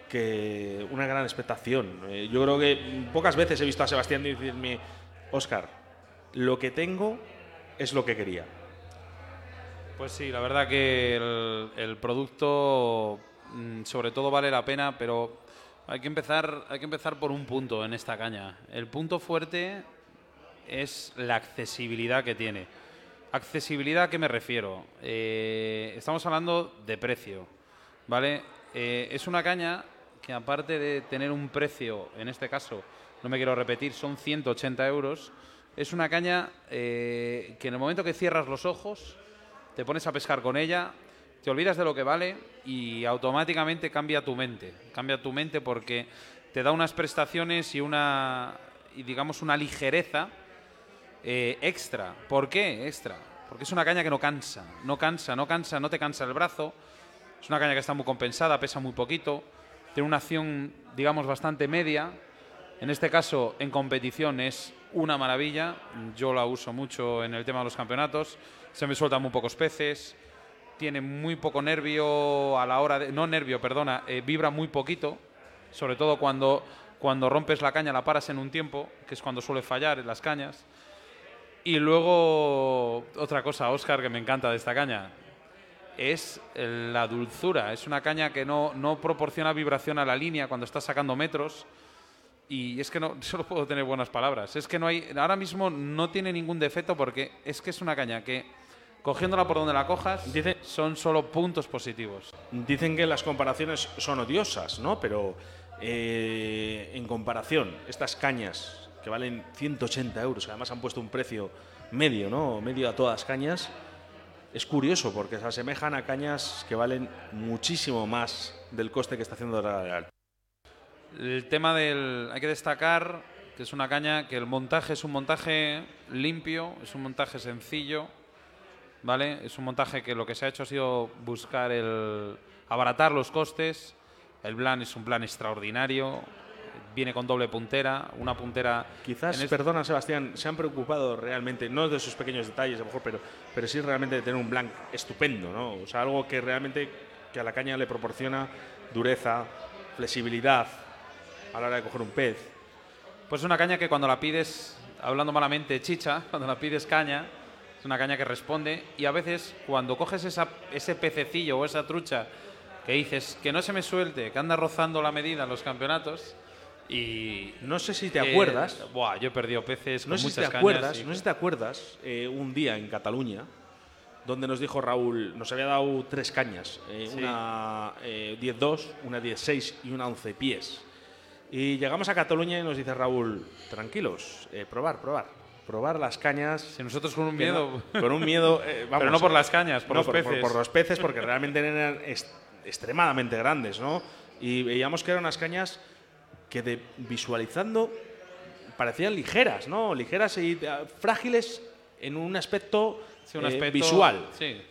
Que una gran expectación. Eh, yo creo que pocas veces he visto a Sebastián decirme, Oscar, lo que tengo es lo que quería.
Pues sí, la verdad que el, el producto mm, sobre todo vale la pena, pero hay que empezar, hay que empezar por un punto en esta caña. El punto fuerte es la accesibilidad que tiene. Accesibilidad, ¿a qué me refiero? Eh, estamos hablando de precio, ¿vale? Eh, es una caña que aparte de tener un precio, en este caso, no me quiero repetir, son 180 euros, es una caña eh, que en el momento que cierras los ojos, te pones a pescar con ella, te olvidas de lo que vale y automáticamente cambia tu mente. Cambia tu mente porque te da unas prestaciones y una, digamos, una ligereza eh, extra. ¿Por qué extra? Porque es una caña que no cansa, no cansa, no cansa, no te cansa el brazo. Es una caña que está muy compensada, pesa muy poquito, tiene una acción, digamos, bastante media. En este caso, en competición es una maravilla. Yo la uso mucho en el tema de los campeonatos. Se me sueltan muy pocos peces. Tiene muy poco nervio a la hora de. No nervio, perdona, eh, vibra muy poquito. Sobre todo cuando, cuando rompes la caña, la paras en un tiempo, que es cuando suele fallar en las cañas. Y luego, otra cosa, Oscar, que me encanta de esta caña, es la dulzura. Es una caña que no, no proporciona vibración a la línea cuando estás sacando metros. Y es que no solo puedo tener buenas palabras. Es que no hay. Ahora mismo no tiene ningún defecto porque es que es una caña que, cogiéndola por donde la cojas, son solo puntos positivos.
Dicen que las comparaciones son odiosas, ¿no? Pero eh, en comparación, estas cañas que valen 180 euros, que además han puesto un precio medio, ¿no? Medio a todas cañas, es curioso porque se asemejan a cañas que valen muchísimo más del coste que está haciendo la Real.
El tema del. Hay que destacar que es una caña que el montaje es un montaje limpio, es un montaje sencillo, ¿vale? Es un montaje que lo que se ha hecho ha sido buscar el. abaratar los costes. El plan es un plan extraordinario. Viene con doble puntera, una puntera.
Quizás,
este-
perdona Sebastián, se han preocupado realmente, no de sus pequeños detalles a lo mejor, pero, pero sí realmente de tener un blank estupendo, ¿no? O sea, algo que realmente que a la caña le proporciona dureza, flexibilidad a la hora de coger un pez.
Pues es una caña que cuando la pides, hablando malamente, chicha, cuando la pides caña, es una caña que responde y a veces cuando coges esa- ese pececillo o esa trucha que dices que no se me suelte, que anda rozando la medida en los campeonatos y...
No sé si te
eh,
acuerdas,
buah, yo he perdido peces
no
con
sé si te
muchas cañas
acuerdas,
y-
no sé si te acuerdas eh, un día en Cataluña donde nos dijo Raúl, nos había dado tres cañas, eh,
Sí.
una eh, 10-2, una 10-6 y una 11 pies. Y llegamos a Cataluña y nos dice Raúl, tranquilos, eh, probar, probar, probar las cañas.
Si nosotros con un miedo...
no- con un miedo, eh, vamos,
Pero no por las cañas, por
no,
los peces.
Por, los peces, porque realmente eran est- extremadamente grandes, ¿no? Y veíamos que eran unas cañas que de, visualizando parecían ligeras, ¿no? Ligeras y eh, frágiles en un aspecto,
Sí, un
eh,
aspecto-
visual.
Sí.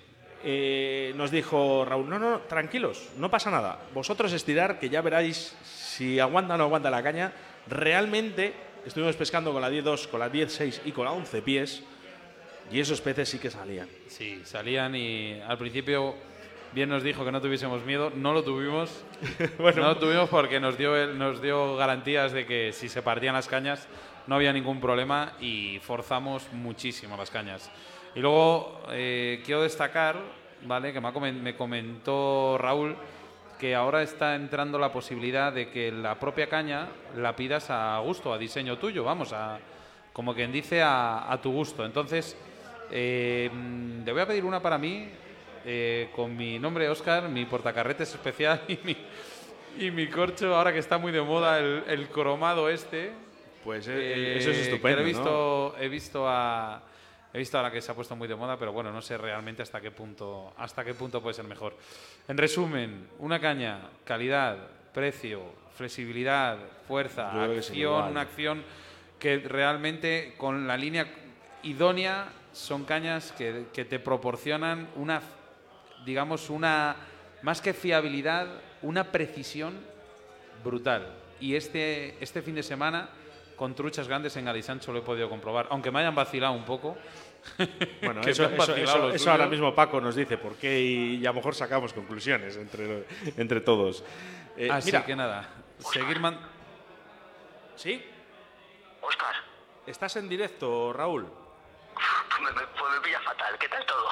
Eh, nos dijo Raúl, no, no, tranquilos, no pasa nada. Vosotros estirar, que ya veráis si aguanta o no aguanta la caña. Realmente estuvimos pescando con la 10-2, con la 10-6 y con la 11 pies. Y esos peces sí que salían.
Sí, salían y al principio bien nos dijo que no tuviésemos miedo, no lo tuvimos.
Bueno.
no lo tuvimos porque nos dio, nos dio garantías de que si se partían las cañas no había ningún problema y forzamos muchísimo las cañas. Y luego eh, quiero destacar, ¿vale? Que me, comentó Raúl que ahora está entrando la posibilidad de que la propia caña la pidas a gusto, a diseño tuyo, vamos, a, como quien dice, a, a tu gusto. Entonces, eh, le voy a pedir una para mí, eh, con mi nombre Oscar, mi portacarretes especial y mi, y mi corcho, ahora que está muy de moda el, el cromado este.
Pues
eh,
eso es estupendo.
he
¿no?
visto, he visto a, he visto ahora que se ha puesto muy de moda, pero bueno, no sé realmente hasta qué punto, hasta qué punto puede ser mejor. En resumen, una caña, calidad, precio, flexibilidad, fuerza,
Yo
acción, una acción que realmente con la línea idónea son cañas que, que te proporcionan una, digamos, una, más que fiabilidad, una precisión brutal. y este, este fin de semana con truchas grandes en Galisancho lo he podido comprobar. Aunque me hayan vacilado un poco.
Bueno, eso, eso- eso- ahora mismo Paco nos dice por qué y, y a lo mejor sacamos conclusiones entre, entre todos. Eh,
Así
mira,
que nada, seguir man-
¿sí?
Oscar,
¿Estás en directo, Raúl?
Me, pues me pilla fatal. ¿Qué tal todo?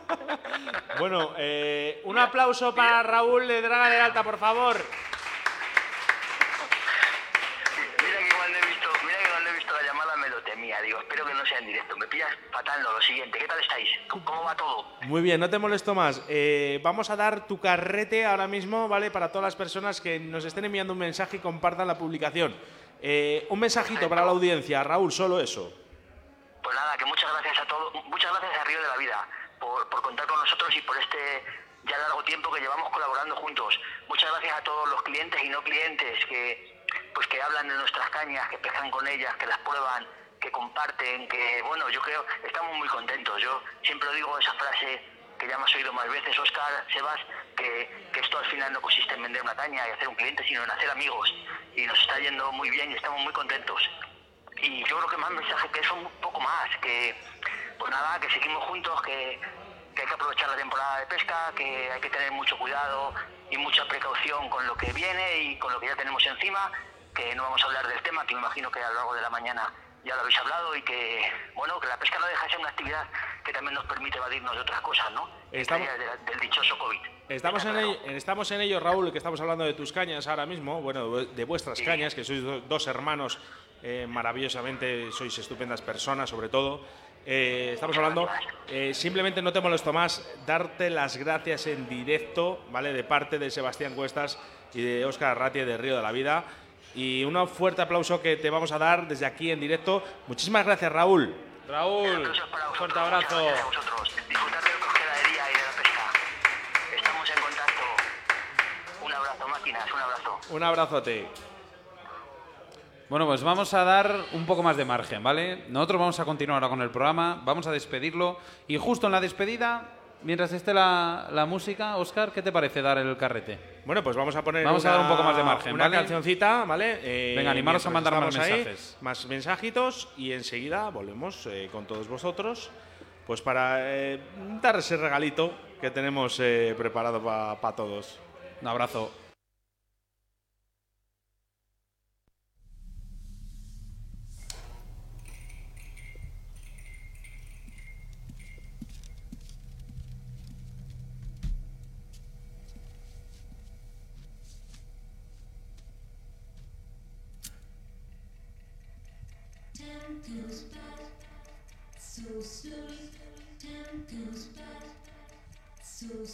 Bueno, eh, un aplauso para Raúl de Draga de Alta, por favor.
Mira que cuando he visto, mira que cuando he visto la llamada me lo temía. Digo, espero que no sea en directo. Me pillas fatal, no. Lo siguiente, ¿qué tal estáis? ¿Cómo- ¿Cómo va todo?
Muy bien, no te molesto más. Eh, vamos a dar tu carrete ahora mismo, ¿vale? Para todas las personas que nos estén enviando un mensaje y compartan la publicación. Eh, un mensajito para la audiencia, Raúl, solo eso.
Pues nada, que muchas gracias a todos, muchas gracias a Río de la Vida por, por contar con nosotros y por este ya largo tiempo que llevamos colaborando juntos. Muchas gracias a todos los clientes y no clientes que pues que hablan de nuestras cañas, que pescan con ellas, que las prueban, que comparten, que bueno, yo creo estamos muy contentos. Yo siempre digo esa frase que ya me has oído más veces, Oscar, Sebas, que, que esto al final no consiste en vender una caña y hacer un cliente, sino en hacer amigos. Y nos está yendo muy bien y estamos muy contentos y yo creo que más mensaje que eso un poco más que pues nada que seguimos juntos que, que hay que aprovechar la temporada de pesca que hay que tener mucho cuidado y mucha precaución con lo que viene y con lo que ya tenemos encima que no vamos a hablar del tema que me imagino que a lo largo de la mañana ya lo habéis hablado y que bueno que la pesca no deja de ser una actividad que también nos permite evadirnos de otras cosas no
Estamos-
del dichoso covid
Estamos en, ello, estamos en ello, Raúl, que estamos hablando de tus cañas ahora mismo, bueno, de vuestras
Sí.
cañas, que sois do- dos hermanos eh, maravillosamente, sois estupendas personas, sobre todo. Eh, estamos hablando, eh, simplemente no te molesto más, darte las gracias en directo, ¿vale? De parte de Sebastián Cuestas y de Óscar Arratia de Río de la Vida. Y un fuerte aplauso que te vamos a dar desde aquí en directo. Muchísimas gracias, Raúl.
Raúl, un fuerte abrazo.
gracias a vosotros. Disfrutad de lo que os queda de día y de la pesca. Estamos en contacto. Un abrazo, máquinas, un abrazo.
Un abrazote.
Bueno, pues vamos a dar un poco más de margen, ¿vale? Nosotros vamos a continuar ahora con el programa, vamos a despedirlo y justo en la despedida, mientras esté la, la música, Oscar, ¿qué te parece dar el carrete?
Bueno, pues vamos a poner
Vamos a
una,
dar un poco más de margen,
una
¿vale?
cancioncita, ¿vale? Eh,
Venga, animaros a mandar más
ahí,
mensajes.
más mensajitos y enseguida volvemos eh, con todos vosotros, pues para eh, dar ese regalito que tenemos eh, preparado para todos.
Un abrazo.
So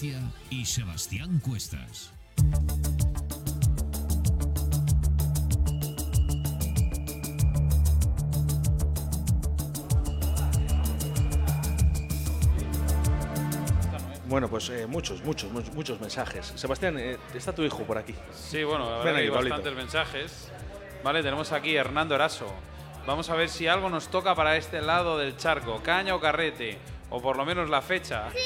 Arratia y Sebastián Cuestas.
Bueno, pues eh, muchos, muchos, muchos, muchos mensajes. Sebastián, eh, está tu hijo por aquí.
Sí, bueno, la verdad hay
Pablito.
bastantes mensajes. Vale, tenemos aquí a Hernando Eraso. Vamos a ver si algo nos toca para este lado del charco, caña o carrete, o por lo menos la fecha.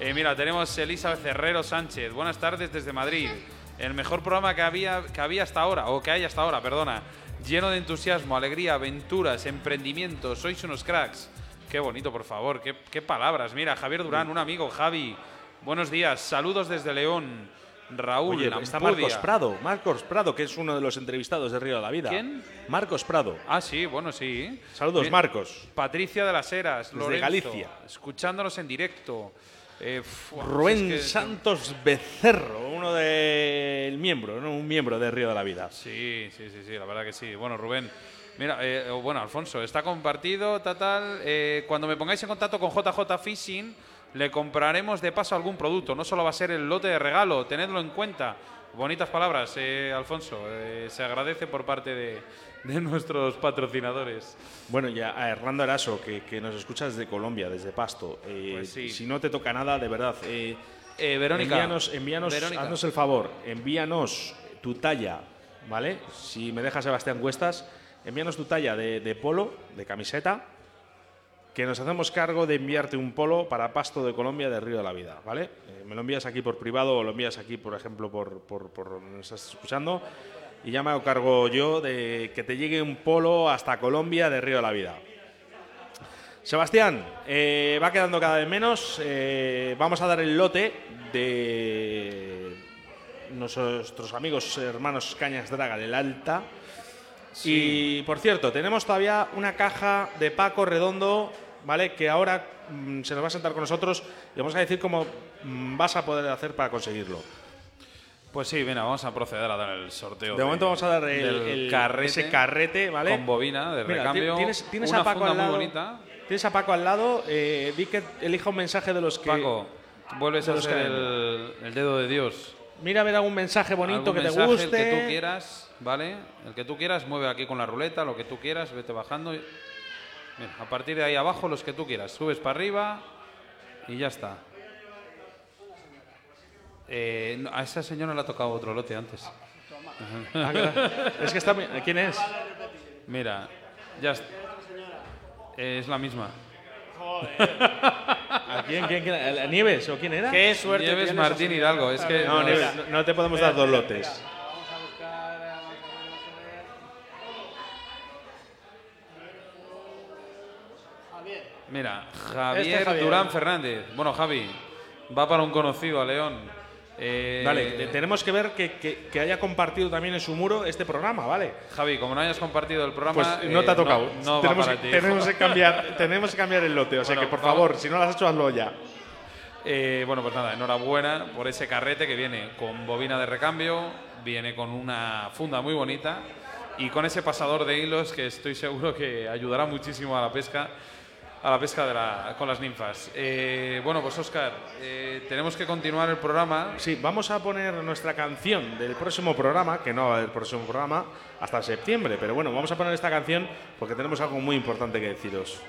Eh, mira, tenemos Elizabeth Herrero Sánchez. Buenas tardes desde Madrid. El mejor programa que había, que había hasta ahora, o que hay hasta ahora, perdona. Lleno de entusiasmo, alegría, aventuras, emprendimiento. Sois unos cracks. Qué bonito, por favor. Qué, qué palabras. Mira, Javier Durán, un amigo, Javi. Buenos días. Saludos desde León. Raúl,
Oye, está. Marcos Prado. Marcos Prado, que es uno de los entrevistados de Río de la Vida.
¿Quién?
Marcos Prado.
Ah, sí, bueno, sí.
Saludos,
Bien.
Marcos.
Patricia de las Heras,
Desde
Lorenzo,
Galicia.
Escuchándonos en directo. Eh,
Rubén
es que-
Santos Becerro, uno del miembro, ¿no? un miembro de Río de la Vida.
Sí, sí, sí, sí, la verdad que sí. Bueno, Rubén. Mira, eh, bueno, Alfonso, está compartido, tal, tal. Eh, cuando me pongáis en contacto con JJ Fishing, le compraremos de paso algún producto. No solo va a ser el lote de regalo, tenedlo en cuenta. Bonitas palabras, Alfonso. Se agradece por parte de, de nuestros patrocinadores.
Bueno, ya a Hernando Eraso, que, que nos escuchas desde Colombia, desde Pasto. eh,
Pues sí.
Si no te toca nada, de verdad. eh,
Eh, Verónica.
Envíanos, envíanos
Verónica.
haznos el favor, envíanos tu talla, ¿vale? Si me deja Sebastián Cuestas, envíanos tu talla de, de polo, de camiseta, que nos hacemos cargo de enviarte un polo para Pasto de Colombia de Río de la Vida, ¿vale? Eh, me lo envías aquí por privado o lo envías aquí, por ejemplo, por, por, por nos estás escuchando y ya me hago cargo yo de que te llegue un polo hasta Colombia de Río de la Vida. Sebastián, eh, va quedando cada vez menos. eh, vamos a dar el lote de nuestros amigos hermanos Cañas Draga del Alta. Y por cierto, tenemos todavía una caja de Paco Redondo, ¿vale? Que ahora mm, se nos va a sentar con nosotros y vamos a decir cómo mm, vas a poder hacer para conseguirlo.
Pues sí, venga, vamos a proceder a dar el sorteo.
De momento vamos a dar el,
carrete
ese carrete, ¿vale?
Con bobina de
Mira,
recambio.
Tienes, tienes
una
a Paco
funda
al lado.
muy bonita.
Tienes a Paco al lado. Eh, di que elija un mensaje de los que.
Paco, vuelves a ser el, el dedo de Dios.
Mira a ver algún mensaje bonito
Algún
que te
mensaje,
guste.
El que tú quieras, ¿vale? El que tú quieras, mueve aquí con la ruleta, lo que tú quieras, vete bajando. Mira, a partir de ahí abajo, los que tú quieras. Subes para arriba y ya está. Eh, a esa señora le ha tocado otro lote antes.
Ah, claro. es que está. ¿Quién es?
Mira, ya está. Es la misma.
¿A quién, quién, quién? ¿A Nieves o quién era?
Qué suerte.
Nieves
tienes,
Martín. Hidalgo, es que
No,
no,
Nieves,
es-
no, no te podemos dar dos lotes.
Vamos a buscar. Vamos a ver, vamos a ver. Javier.
Mira, Javier,
Este Javier.
Durán Fernández. Bueno, Javi, va para un conocido a León. Eh,
Vale, te- tenemos que ver que, que- que haya compartido también en su muro este programa, ¿vale?
Javi, como no hayas compartido el programa,
Pues no
eh,
te ha tocado.
No, va
tenemos,
para
que,
ti.
tenemos que cambiar, tenemos que cambiar el lote. O sea
Bueno,
que, por
vamos.
favor, si no lo has hecho, hazlo ya.
Eh, bueno, pues nada, enhorabuena por ese carrete que viene con bobina de recambio, viene con una funda muy bonita y con ese pasador de hilos que estoy seguro que ayudará muchísimo a la pesca, a la pesca de la- con las ninfas. Eh, bueno, pues Oscar, tenemos que continuar el programa.
Sí, vamos a poner nuestra canción del próximo programa, que no va haber próximo programa, hasta septiembre. Pero bueno, vamos a poner esta canción porque tenemos algo muy importante que deciros.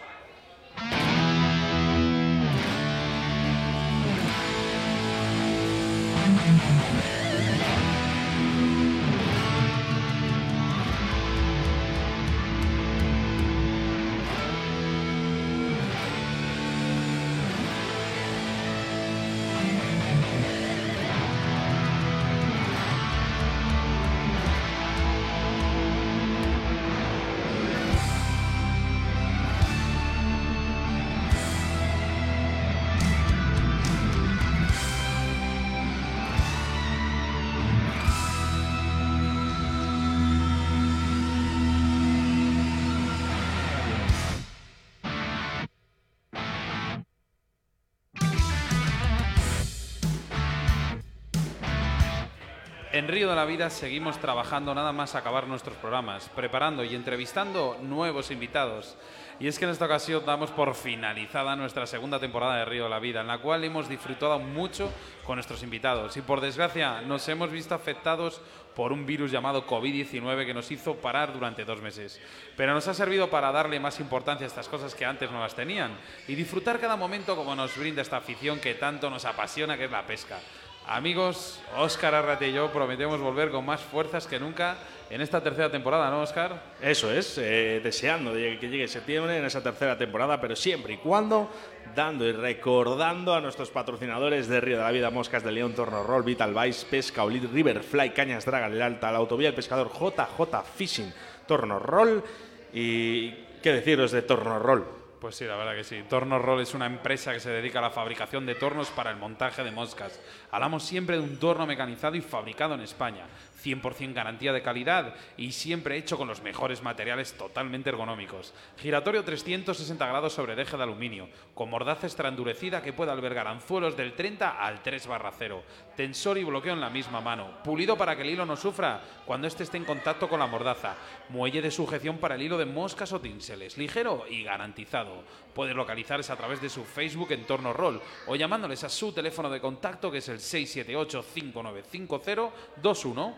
En Río de la Vida seguimos trabajando nada más acabar nuestros programas, preparando y entrevistando nuevos invitados. Y es que en esta ocasión damos por finalizada nuestra segunda temporada de Río de la Vida, en la cual hemos disfrutado mucho con nuestros invitados. Y por desgracia nos hemos visto afectados por un virus llamado COVID-19 que nos hizo parar durante dos meses. Pero nos ha servido para darle más importancia a estas cosas que antes no las tenían y disfrutar cada momento como nos brinda esta afición que tanto nos apasiona, que es la pesca. Amigos, Óscar Arrate y yo prometemos volver con más fuerzas que nunca en esta tercera temporada, ¿no, Óscar?
Eso es, eh, deseando de que llegue septiembre en esa tercera temporada, pero siempre y cuando dando y recordando a nuestros patrocinadores de Río de la Vida, Moscas de León, Torno Roll, Vital Vice, Pesca, Olit, Riverfly, Cañas Draga, El Alta, la Autovía del Pescador, JJ Fishing, Torno Roll y qué deciros de Torno Roll.
Pues sí, la verdad que sí. Torno Roll es una empresa que se dedica a la fabricación de tornos para el montaje de moscas. Hablamos siempre de un torno mecanizado y fabricado en España. 100% garantía de calidad y siempre hecho con los mejores materiales totalmente ergonómicos. Giratorio 360 grados sobre el eje de aluminio, con mordaza extra endurecida que puede albergar anzuelos del 30 al 3 barra 0. Tensor y bloqueo en la misma mano. Pulido para que el hilo no sufra cuando éste esté en contacto con la mordaza. Muelle de sujeción para el hilo de moscas o tinseles. Ligero y garantizado. Puedes localizarles a través de su Facebook en Torno Roll o llamándoles a su teléfono de contacto que es el 678-5950-21.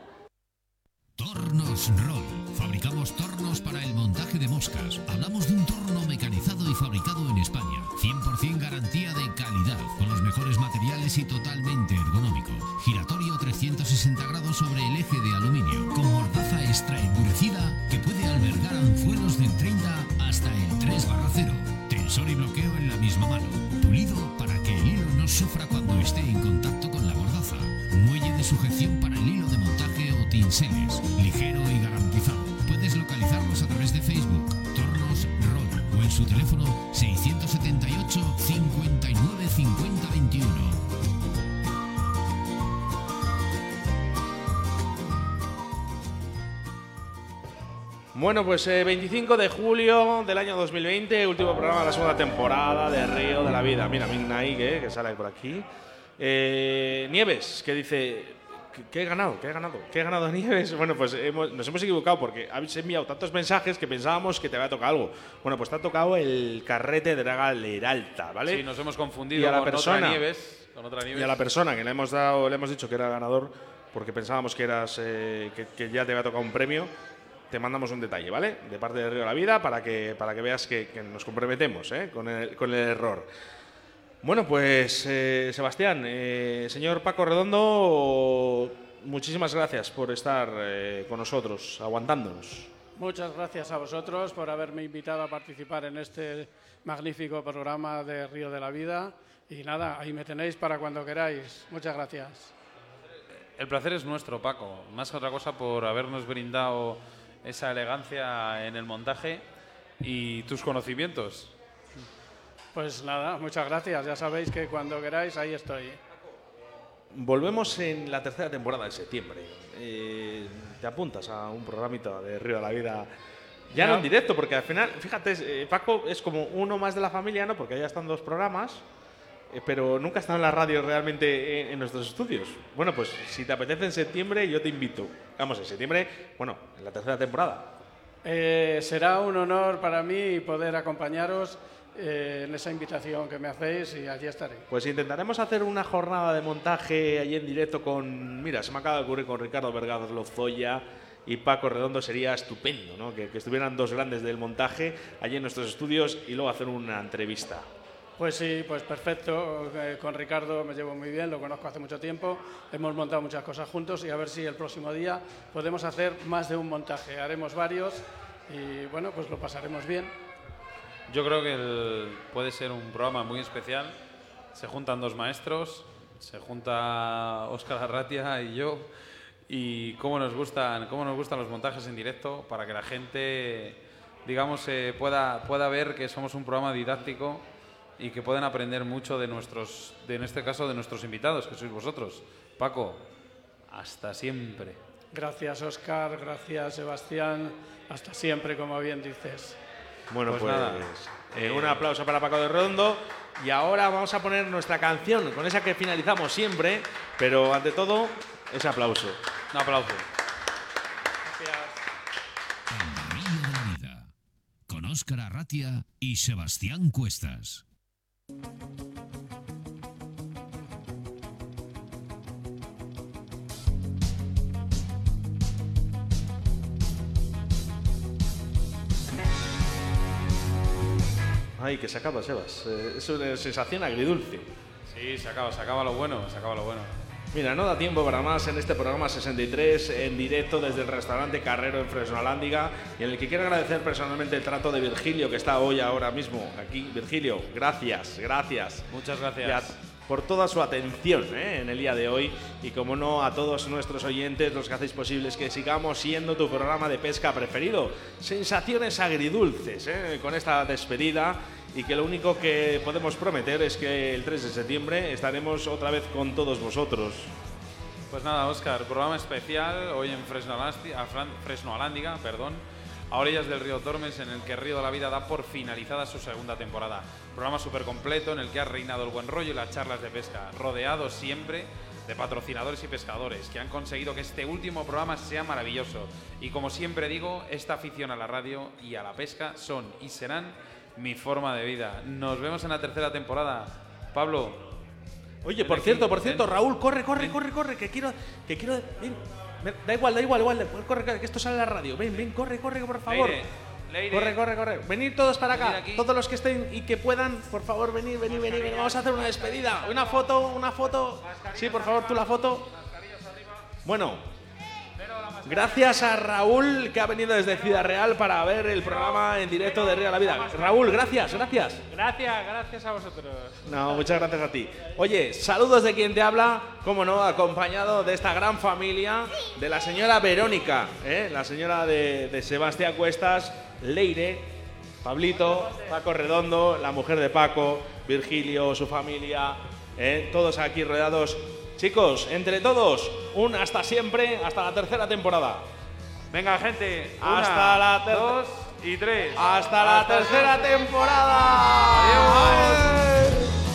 Tornos Roll. Fabricamos tornos para el montaje de moscas. Hablamos de un torno mecanizado y fabricado en España. 100% garantía de calidad, con los mejores materiales y totalmente ergonómico. Giratorio 360 grados sobre el eje de aluminio, con mordaza extra endurecida que puede albergar anzuelos del 30 hasta el 3 barra 0. Tensor y bloqueo en la misma mano. Pulido para que el hilo no sufra Ligero y garantizado. Puedes localizarlos a través de Facebook, Tornos Roll o en su teléfono 678 59 50 21.
Bueno, pues eh, 25 de julio del año 2020, último programa de la segunda temporada de Río de la Vida. Mira, Midnight, eh, que sale por aquí. Eh, Nieves, que dice, ¿qué, he ganado? ¿Qué he ganado? ¿Qué he ganado Nieves? Bueno, pues hemos- nos hemos equivocado porque habéis enviado tantos mensajes que pensábamos que te había tocado algo. Bueno, pues te ha tocado el carrete de Draga Leralta, ¿vale?
Sí, nos hemos confundido
Y a la
con
persona-
otra Nieves. Con otra Nieves.
Y a la persona que le hemos dado, le hemos dicho que era ganador porque pensábamos que eras eh, que, que ya te había tocado un premio. Te mandamos un detalle, ¿vale? De parte de Río de la Vida para que, para que veas que, que nos comprometemos ¿eh? con, el, con el error. Bueno, pues eh, Sebastián, eh, señor Paco Redondo, muchísimas gracias por estar eh, con nosotros, aguantándonos.
Muchas gracias a vosotros por haberme invitado a participar en este magnífico programa de Río de la Vida. Y nada, ahí me tenéis para cuando queráis. Muchas gracias.
El placer es nuestro, Paco. Más que otra cosa por habernos brindado esa elegancia en el montaje y tus conocimientos.
Pues nada, muchas gracias. Ya sabéis que cuando queráis, ahí estoy.
Volvemos en la tercera temporada de septiembre. Eh, te apuntas a un programita de Río de la Vida. Ya no en directo, porque al final, fíjate, eh, Paco es como uno más de la familia, ¿no? Porque ya están dos programas, eh, pero nunca estado en la radio realmente en, en nuestros estudios. Bueno, pues si te apetece en septiembre, yo te invito. Vamos, en septiembre, bueno, en la tercera temporada.
Será un honor para mí poder acompañaros eh, en esa invitación que me hacéis y allí estaré.
Pues intentaremos hacer una jornada de montaje allí en directo con. Mira, se me acaba de ocurrir con Ricardo Vergado Lozoya y Paco Redondo. Sería estupendo, ¿no? Que, que estuvieran dos grandes del montaje allí en nuestros estudios y luego hacer una entrevista.
Pues sí, pues perfecto. Eh, con Ricardo me llevo muy bien, lo conozco hace mucho tiempo. Hemos montado muchas cosas juntos y a ver si el próximo día podemos hacer más de un montaje. Haremos varios y bueno, pues lo pasaremos bien.
Yo creo que puede ser un programa muy especial. Se juntan dos maestros, se junta Óscar Arratia y yo. Y cómo nos gustan, cómo nos gustan los montajes en directo para que la gente, digamos, eh, pueda, pueda ver que somos un programa didáctico y que pueden aprender mucho de nuestros, de, en este caso, de nuestros invitados, que sois vosotros. Paco, hasta siempre.
Gracias, Oscar. Gracias, Sebastián. Hasta siempre, como bien dices.
Bueno,
Pues
pues,
nada.
eh, un aplauso para Paco de Redondo. Y ahora vamos a poner nuestra canción, con esa que finalizamos siempre, pero ante todo, ese aplauso.
Un aplauso.
Río de la Vida. Con Óscar Arratia Arratia y Sebastián Cuestas.
Ay, que se acaba, Sebas. Eh, es una sensación agridulce.
Sí, se acaba, se acaba lo bueno, se acaba lo bueno.
Mira, no da tiempo para más en este programa 63 en directo desde el restaurante Carrero en Fresnolándiga y en el que quiero agradecer personalmente el trato de Virgilio que está hoy ahora mismo aquí. Virgilio, gracias, gracias.
Muchas
Ya,
gracias.
por toda su atención ¿eh? en el día de hoy y como no a todos nuestros oyentes los que hacéis posibles que sigamos siendo tu programa de pesca preferido. Sensaciones agridulces ¿eh? con esta despedida y que lo único que podemos prometer es que el 3 de septiembre estaremos otra vez con todos vosotros.
Pues nada, Óscar, programa especial hoy en Fresnolasti- a Fran- Fresnoalándiga, perdón, a orillas del río Tormes, en el que Río de la Vida da por finalizada su segunda temporada. Programa súper completo en el que ha reinado el buen rollo y las charlas de pesca, rodeado siempre de patrocinadores y pescadores que han conseguido que este último programa sea maravilloso. Y como siempre digo, esta afición a la radio y a la pesca son y serán mi forma de vida. Nos vemos en la tercera temporada. Pablo,
Oye, por
aquí,
cierto, por cierto,
ven.
Raúl, corre, corre, corre, corre, que quiero, que quiero, ven, da igual, da igual, igual, corre, corre, que esto sale en la radio, ven, ven, corre, corre, por favor.
Leire, Leire.
Corre, corre, corre. Venid todos para acá. Todos los que estén y que puedan, por favor, venid, venid, venid, venid. Vamos a hacer una despedida. Una foto, una foto. Sí, por favor, tú la foto. Bueno, gracias a Raúl que ha venido desde Ciudad Real para ver el programa en directo de Río a la Vida. Raúl, gracias, gracias.
Gracias, gracias a vosotros.
No, muchas gracias a ti. Oye, saludos de quien te habla, como no, acompañado de esta gran familia, de la señora Verónica, ¿eh? la señora de, de Sebastián Cuestas, Leire, Pablito, Paco Redondo, la mujer de Paco, Virgilio, su familia, ¿eh? todos aquí rodeados. Chicos, entre todos, un hasta siempre, hasta la tercera temporada.
Venga, gente. Una,
Hasta la
dos y tres.
Hasta la tercera temporada.
Adiós.